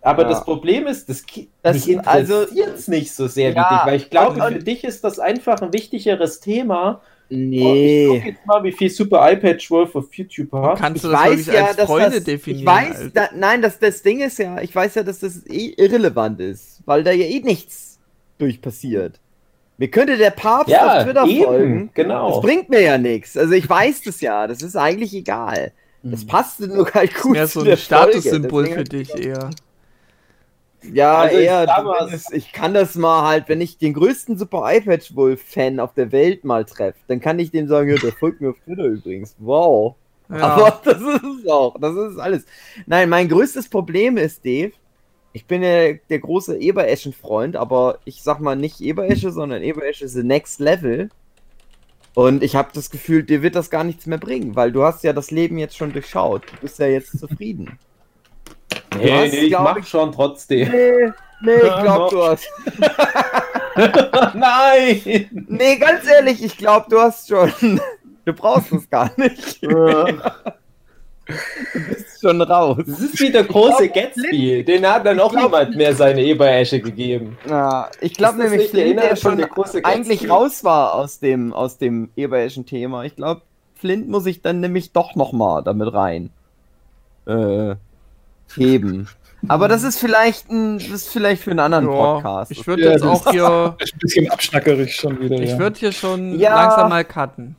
F: aber
A: Ja.
F: das Problem ist, das,
A: Das
F: mich
A: sind also-
F: interessiert es nicht so sehr
A: Ja,
F: wie dich, weil ich glaube,
A: und-
F: für dich ist das einfach ein wichtigeres Thema. Oh, Ich guck
A: Nee.
F: jetzt mal, wie viel Super iPad 12 auf YouTube hat.
E: Kannst
A: Ich
E: du das
A: weiß ja,
E: als
A: dass
E: Freunde
A: das,
E: definieren?
A: ich weiß, da, nein, das, das Ding ist ja, ich weiß ja, dass das eh irrelevant ist, weil da ja eh nichts durch passiert. Mir könnte der Papst
F: Ja,
A: auf Twitter
F: eben,
A: folgen.
F: genau.
A: Das bringt mir ja nichts. Also ich weiß das ja, das ist eigentlich egal. Das passt nur halt gut.
E: Mehr
A: zu
E: so
A: der
E: ein Statussymbol für dich eher.
A: Ja,
F: Also ich
A: eher. zumindest, ich kann das mal halt, wenn ich den größten Super iPad Wolf Fan auf der Welt mal treffe, dann kann ich dem sagen, ja, der folgt mir auf Twitter übrigens. Wow.
E: Ja.
A: Aber das ist es auch. Das ist alles. Nein, mein größtes Problem ist, Dave, ich bin ja der große Ebereschen-Freund, aber ich sag mal nicht Eberesche, sondern Eberesche ist the next level. Und ich habe das Gefühl, dir wird das gar nichts mehr bringen, weil du hast ja das Leben jetzt schon durchschaut. Du bist ja jetzt zufrieden.
F: Nee,
A: hast,
F: nee, ich
A: glaub
F: mach
A: ich-
F: schon trotzdem.
A: Nee, nee, ich glaube, du hast.
F: Nein!
A: Nee, ganz ehrlich, ich glaube, du hast schon. Du brauchst es gar nicht. Du bist schon raus.
F: Das ist wie der große
A: glaub,
F: Gatsby. Den hat dann auch niemand mehr seine Eberesche gegeben.
A: Ja, ich glaube nämlich,
F: der
A: Flint, der schon
F: der
A: eigentlich raus war aus dem, aus dem eberischen Thema. Ich glaube, Flint muss ich dann nämlich doch nochmal damit rein äh, heben. Aber das ist vielleicht ein, das ist vielleicht für einen anderen
E: Ja,
A: Podcast.
E: ich würde
B: Ja,
E: jetzt auch hier,
B: Ist ein bisschen abschnackerig schon wieder.
E: ich
B: ja.
E: würde hier schon
A: Ja.
E: langsam mal cutten.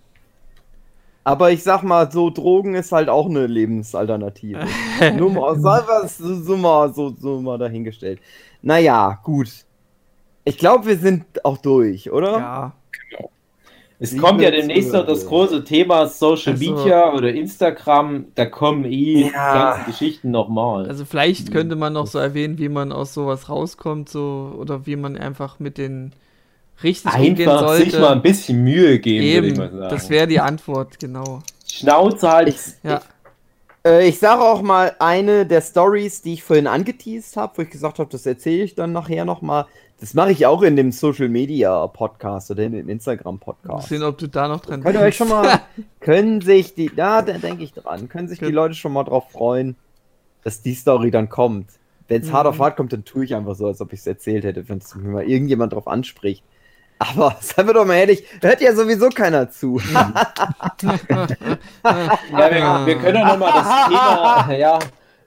A: Aber ich sag mal, so Drogen ist halt auch eine Lebensalternative. Nur mal, was, so, so mal, so, so mal dahingestellt. Naja, gut. Ich glaube, wir sind auch durch, oder?
E: Ja.
F: Es
A: Ich
F: kommt ja demnächst noch das große Thema Social
E: Also-
F: Media oder Instagram. Da kommen eh
A: Ja.
F: ganze Geschichten nochmal.
E: Also vielleicht könnte man noch so erwähnen, wie man aus sowas rauskommt, so oder wie man einfach mit den richtig umgehen
F: Einfach
E: sollte.
F: sich mal ein bisschen Mühe geben, würde ich mal sagen.
E: das wäre die Antwort, genau.
F: Schnauze halt.
A: Ich,
E: Ja.
A: Äh, ich sage auch mal eine der Stories, die ich vorhin angeteased habe, wo ich gesagt habe, das erzähle ich dann nachher nochmal. Das mache ich auch in dem Social Media Podcast oder in dem Instagram
E: Mal
A: Podcast.
E: sehen, ob du da noch dran
A: Könnt ihr euch schon mal, können sich die, da, da denke ich dran, können sich die
E: Gut.
A: Leute schon mal drauf freuen, dass die Story dann kommt. Wenn es hart
E: Mhm.
A: auf hart kommt, dann tue ich einfach so, als ob ich es erzählt hätte, wenn es mir mal irgendjemand drauf anspricht. Aber seien wir doch mal ehrlich, hört ja sowieso keiner zu.
F: Ja, wir, wir können ja nochmal das Thema, ja,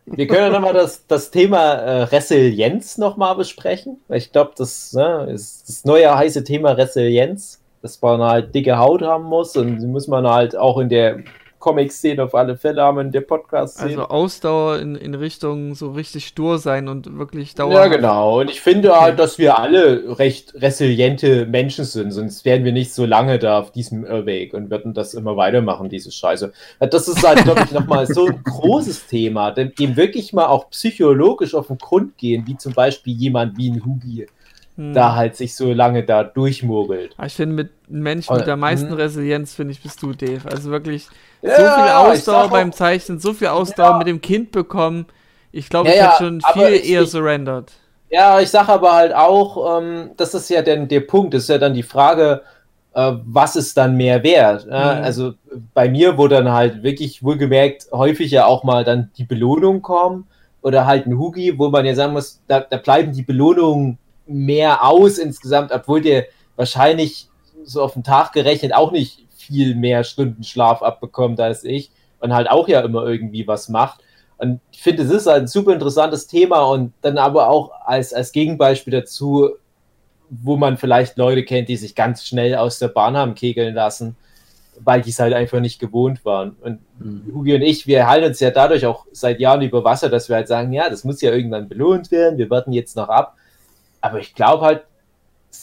F: wir können ja noch mal das, das Thema äh, Resilienz nochmal besprechen. Ich glaube, das ne, ist das neue heiße Thema Resilienz, dass man halt dicke Haut haben muss und die muss man halt auch in der Comic-Szene auf alle Fälle haben, in der Podcast-Szene.
E: Also Ausdauer in, in Richtung so richtig stur sein und wirklich Dauer.
F: Ja, genau. Und ich finde halt, dass wir alle recht resiliente Menschen sind, sonst wären wir nicht so lange da auf diesem Irrweg und würden das immer weitermachen, diese Scheiße. Das ist halt, glaube ich, nochmal so ein großes Thema, dem, dem wirklich mal auch psychologisch auf den Grund gehen, wie zum Beispiel jemand wie ein Hugi,
E: Hm.
F: da halt sich so lange da durchmogelt.
E: Aber Ich finde, mit einem Menschen mit der meisten
F: mhm.
E: Resilienz, finde ich, bist du, Dave. Also wirklich so viel Ausdauer beim Zeichnen, so viel Ausdauer mit dem Kind bekommen. Ich glaube, ich hätte schon viel
F: ich-
E: eher surrendered.
F: Ja, ich sage aber halt auch, ähm, das ist ja dann der Punkt, das ist ja dann die Frage, äh, was ist dann mehr wert? Ja,
E: Mhm.
F: Also bei mir, wo dann halt wirklich wohlgemerkt häufig ja auch mal dann die Belohnung kommen oder halt ein Hugi, wo man ja sagen muss, da, da bleiben die Belohnungen mehr aus insgesamt, obwohl der wahrscheinlich so auf den Tag gerechnet auch nicht viel mehr Stunden Schlaf abbekommt als ich und halt auch ja immer irgendwie was macht. Und ich finde, es ist halt ein super interessantes Thema und dann aber auch als, als Gegenbeispiel dazu, wo man vielleicht Leute kennt, die sich ganz schnell aus der Bahn haben kegeln lassen, weil die es halt einfach nicht gewohnt waren. Und Hugi und ich, wir halten uns ja dadurch auch seit Jahren über Wasser, dass wir halt sagen, ja, das muss ja irgendwann belohnt werden, wir warten jetzt noch ab. Aber ich glaube halt,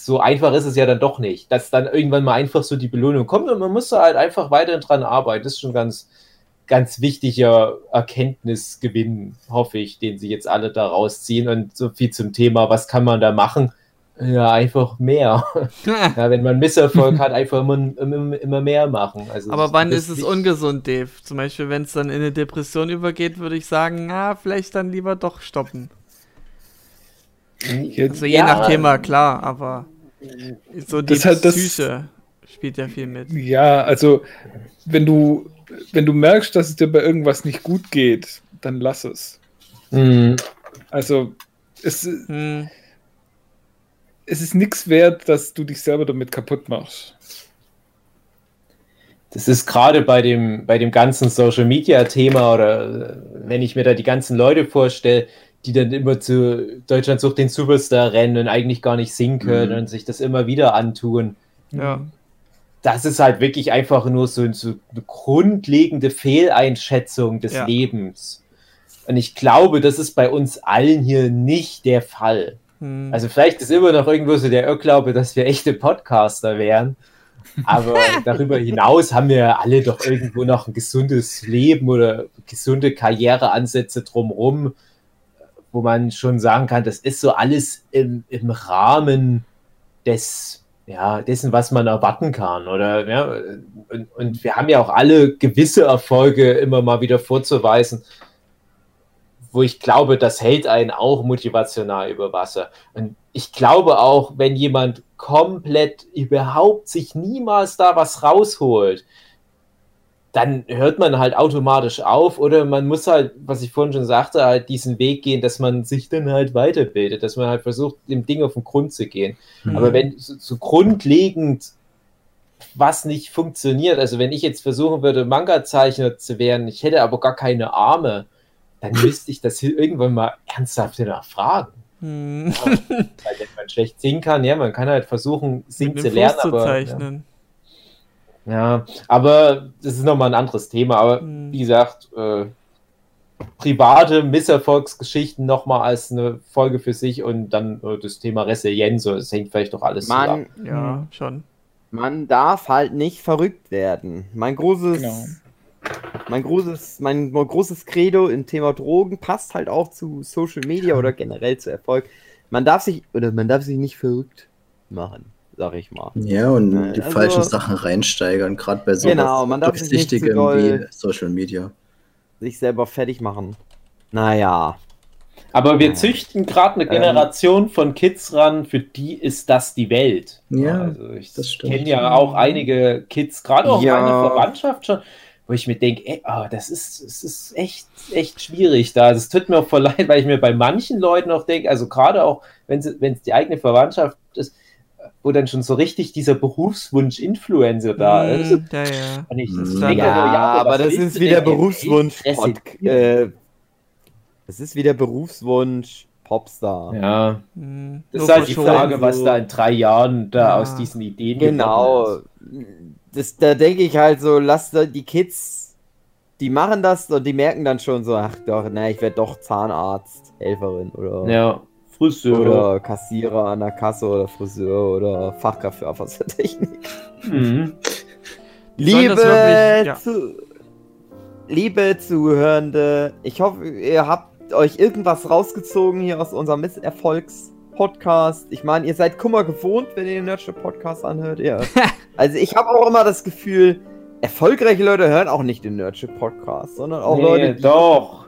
F: so einfach ist es ja dann doch nicht, dass dann irgendwann mal einfach so die Belohnung kommt und man muss da halt einfach weiterhin dran arbeiten. Das ist schon ganz, ganz wichtiger Erkenntnisgewinn, hoffe ich, den sie jetzt alle da rausziehen. Und so viel zum Thema, was kann man da machen? Ja, einfach mehr. Ja, wenn man Misserfolg hat, einfach immer, immer, immer mehr machen. Also
E: Aber wann ist es
F: nicht-
E: ungesund, Dave? Zum Beispiel, wenn es dann in eine Depression übergeht, würde ich sagen, na, vielleicht dann lieber doch stoppen. Also je
F: Ja.
E: nach Thema, klar, aber so die
B: Das halt das-
E: Psyche spielt ja viel mit.
B: Ja, also wenn du, wenn du merkst, dass es dir bei irgendwas nicht gut geht, dann lass es.
F: Mhm.
B: Also es,
E: Hm,
B: es ist nichts wert, dass du dich selber damit kaputt machst.
F: Das ist gerade bei dem, bei dem ganzen Social Media Thema oder äh, wenn ich mir da die ganzen Leute vorstelle, die dann immer zu Deutschland sucht den Superstar rennen und eigentlich gar nicht singen können
C: Mhm.
F: und sich das immer wieder antun.
E: ja.
F: Das ist halt wirklich einfach nur so, so eine grundlegende Fehleinschätzung des
E: Ja.
F: Lebens. Und ich glaube, das ist bei uns allen hier nicht der Fall.
E: Hm.
F: Also vielleicht ist immer noch irgendwo so der Irrglaube, dass wir echte Podcaster wären. Aber darüber hinaus haben wir ja alle doch irgendwo noch ein gesundes Leben oder gesunde Karriereansätze drumherum, wo man schon sagen kann, das ist so alles im, im Rahmen des ja, dessen, was man erwarten kann. Oder ja, und, und wir haben ja auch alle gewisse Erfolge immer mal wieder vorzuweisen, wo ich glaube, das hält einen auch motivational über Wasser. Und ich glaube auch, wenn jemand komplett überhaupt sich niemals da was rausholt, dann hört man halt automatisch auf oder man muss halt, was ich vorhin schon sagte, halt diesen Weg gehen, dass man sich dann halt weiterbildet, dass man halt versucht, dem Ding auf den Grund zu gehen.
C: Mhm.
F: Aber wenn so, so grundlegend was nicht funktioniert, also wenn ich jetzt versuchen würde, Manga-Zeichner zu werden, ich hätte aber gar keine Arme, dann müsste ich das hier irgendwann mal ernsthaft hinterfragen.
E: Hm.
F: Weil wenn man schlecht singen kann, ja, man kann halt versuchen, singen zu lernen, aber ja. Ja, aber das ist nochmal ein anderes Thema. Aber
E: Hm.
F: wie gesagt, äh, private Misserfolgsgeschichten nochmal als eine Folge für sich und dann äh, das Thema Resilienz, das hängt vielleicht doch alles
A: Man,
E: Ja, schon.
A: man darf halt nicht verrückt werden. Mein großes,
B: Genau.
A: mein großes, mein großes Credo im Thema Drogen passt halt auch zu Social Media oder generell zu Erfolg. Man darf sich oder man darf sich nicht verrückt machen, sag ich mal.
C: Ja, und
A: Nein,
C: die
A: also-
C: falschen Sachen reinsteigern, gerade bei so
A: Genau, man darf sich nicht zu
C: Durchsichtigem
A: doll-
C: wie Social Media.
A: Sich selber fertig machen. Naja.
F: Aber wir
A: Ja.
F: züchten gerade eine
A: Ähm.
F: Generation von Kids ran, für die ist das die Welt.
C: Ja,
F: also ich
C: das stimmt.
F: kenne ja auch einige Kids, gerade auch
A: Ja.
F: meine Verwandtschaft schon, wo ich mir denke, ey, ah, das ist, es ist echt, echt schwierig da. Also es tut mir auch voll leid, weil ich mir bei manchen Leuten auch denke, also gerade auch, wenn es wenn es die eigene Verwandtschaft ist, wo dann schon so richtig dieser Berufswunsch Influencer da ist.
E: Hm, ja, ja.
F: Und ich
C: Mhm.
F: denke,
A: Ja,
F: also,
A: aber
F: was
A: das ist wieder? Berufswunsch. Äh, das ist wieder Berufswunsch Popstar.
F: Ja,
E: Hm,
F: das ist halt die. Frage, was da in drei Jahren da
E: Ja.
F: aus diesen Ideen
A: Genau.
F: ist.
A: Das, da denke ich halt so, lass da die Kids, die machen das und die merken dann schon so, ach doch, na, ich werde doch Zahnarzt, Helferin oder,
F: Ja, Friseur.
A: oder Kassierer an der Kasse oder Friseur oder Fachkraft für Abwassertechnik.
F: Mhm.
A: Liebe,
E: wirklich- ja.
A: zu, liebe Zuhörende, ich hoffe, ihr habt euch irgendwas rausgezogen hier aus unserem Misserfolgs-Podcast. Ich meine, ihr seid Kummer gewohnt, wenn ihr den Nerdship-Podcast anhört. Ja. also ich habe auch immer das Gefühl, erfolgreiche Leute hören auch nicht den Nerdship-Podcast, sondern auch
F: nee,
A: Leute, die
F: doch.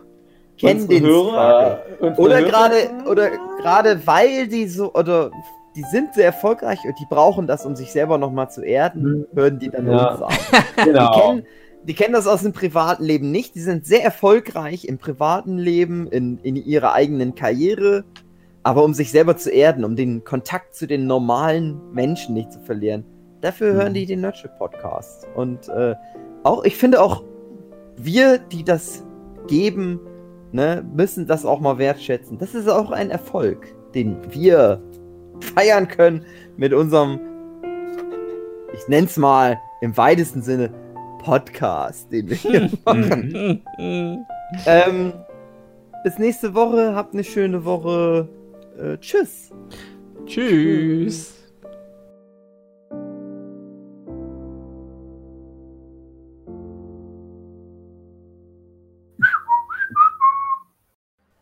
A: Kennen den
F: Hörer,
A: oder gerade oder gerade weil die so oder die sind sehr erfolgreich und die brauchen das, um sich selber nochmal zu erden, hören die dann
F: Ja.
A: uns an. Die
F: Genau.
A: kennen, die kennen das aus dem privaten Leben nicht. Die sind sehr erfolgreich im privaten Leben, in, in ihrer eigenen Karriere. Aber um sich selber zu erden, um den Kontakt zu den normalen Menschen nicht zu verlieren, dafür
C: Mhm.
A: hören die den Nurture Podcast. Und äh, auch, ich finde auch, wir, die das geben, ne, müssen das auch mal wertschätzen. Das ist auch ein Erfolg, den wir feiern können mit unserem, ich nenn's mal im weitesten Sinne, Podcast, den wir hier machen.
E: Hm, hm.
A: ähm, bis nächste Woche, habt eine schöne Woche. Äh, tschüss.
E: Tschüss.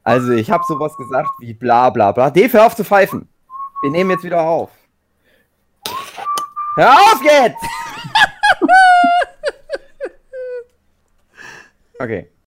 A: Also ich habe sowas gesagt wie bla bla bla. Dave, hör auf zu pfeifen. Wir nehmen jetzt wieder auf. Hör auf jetzt! okay.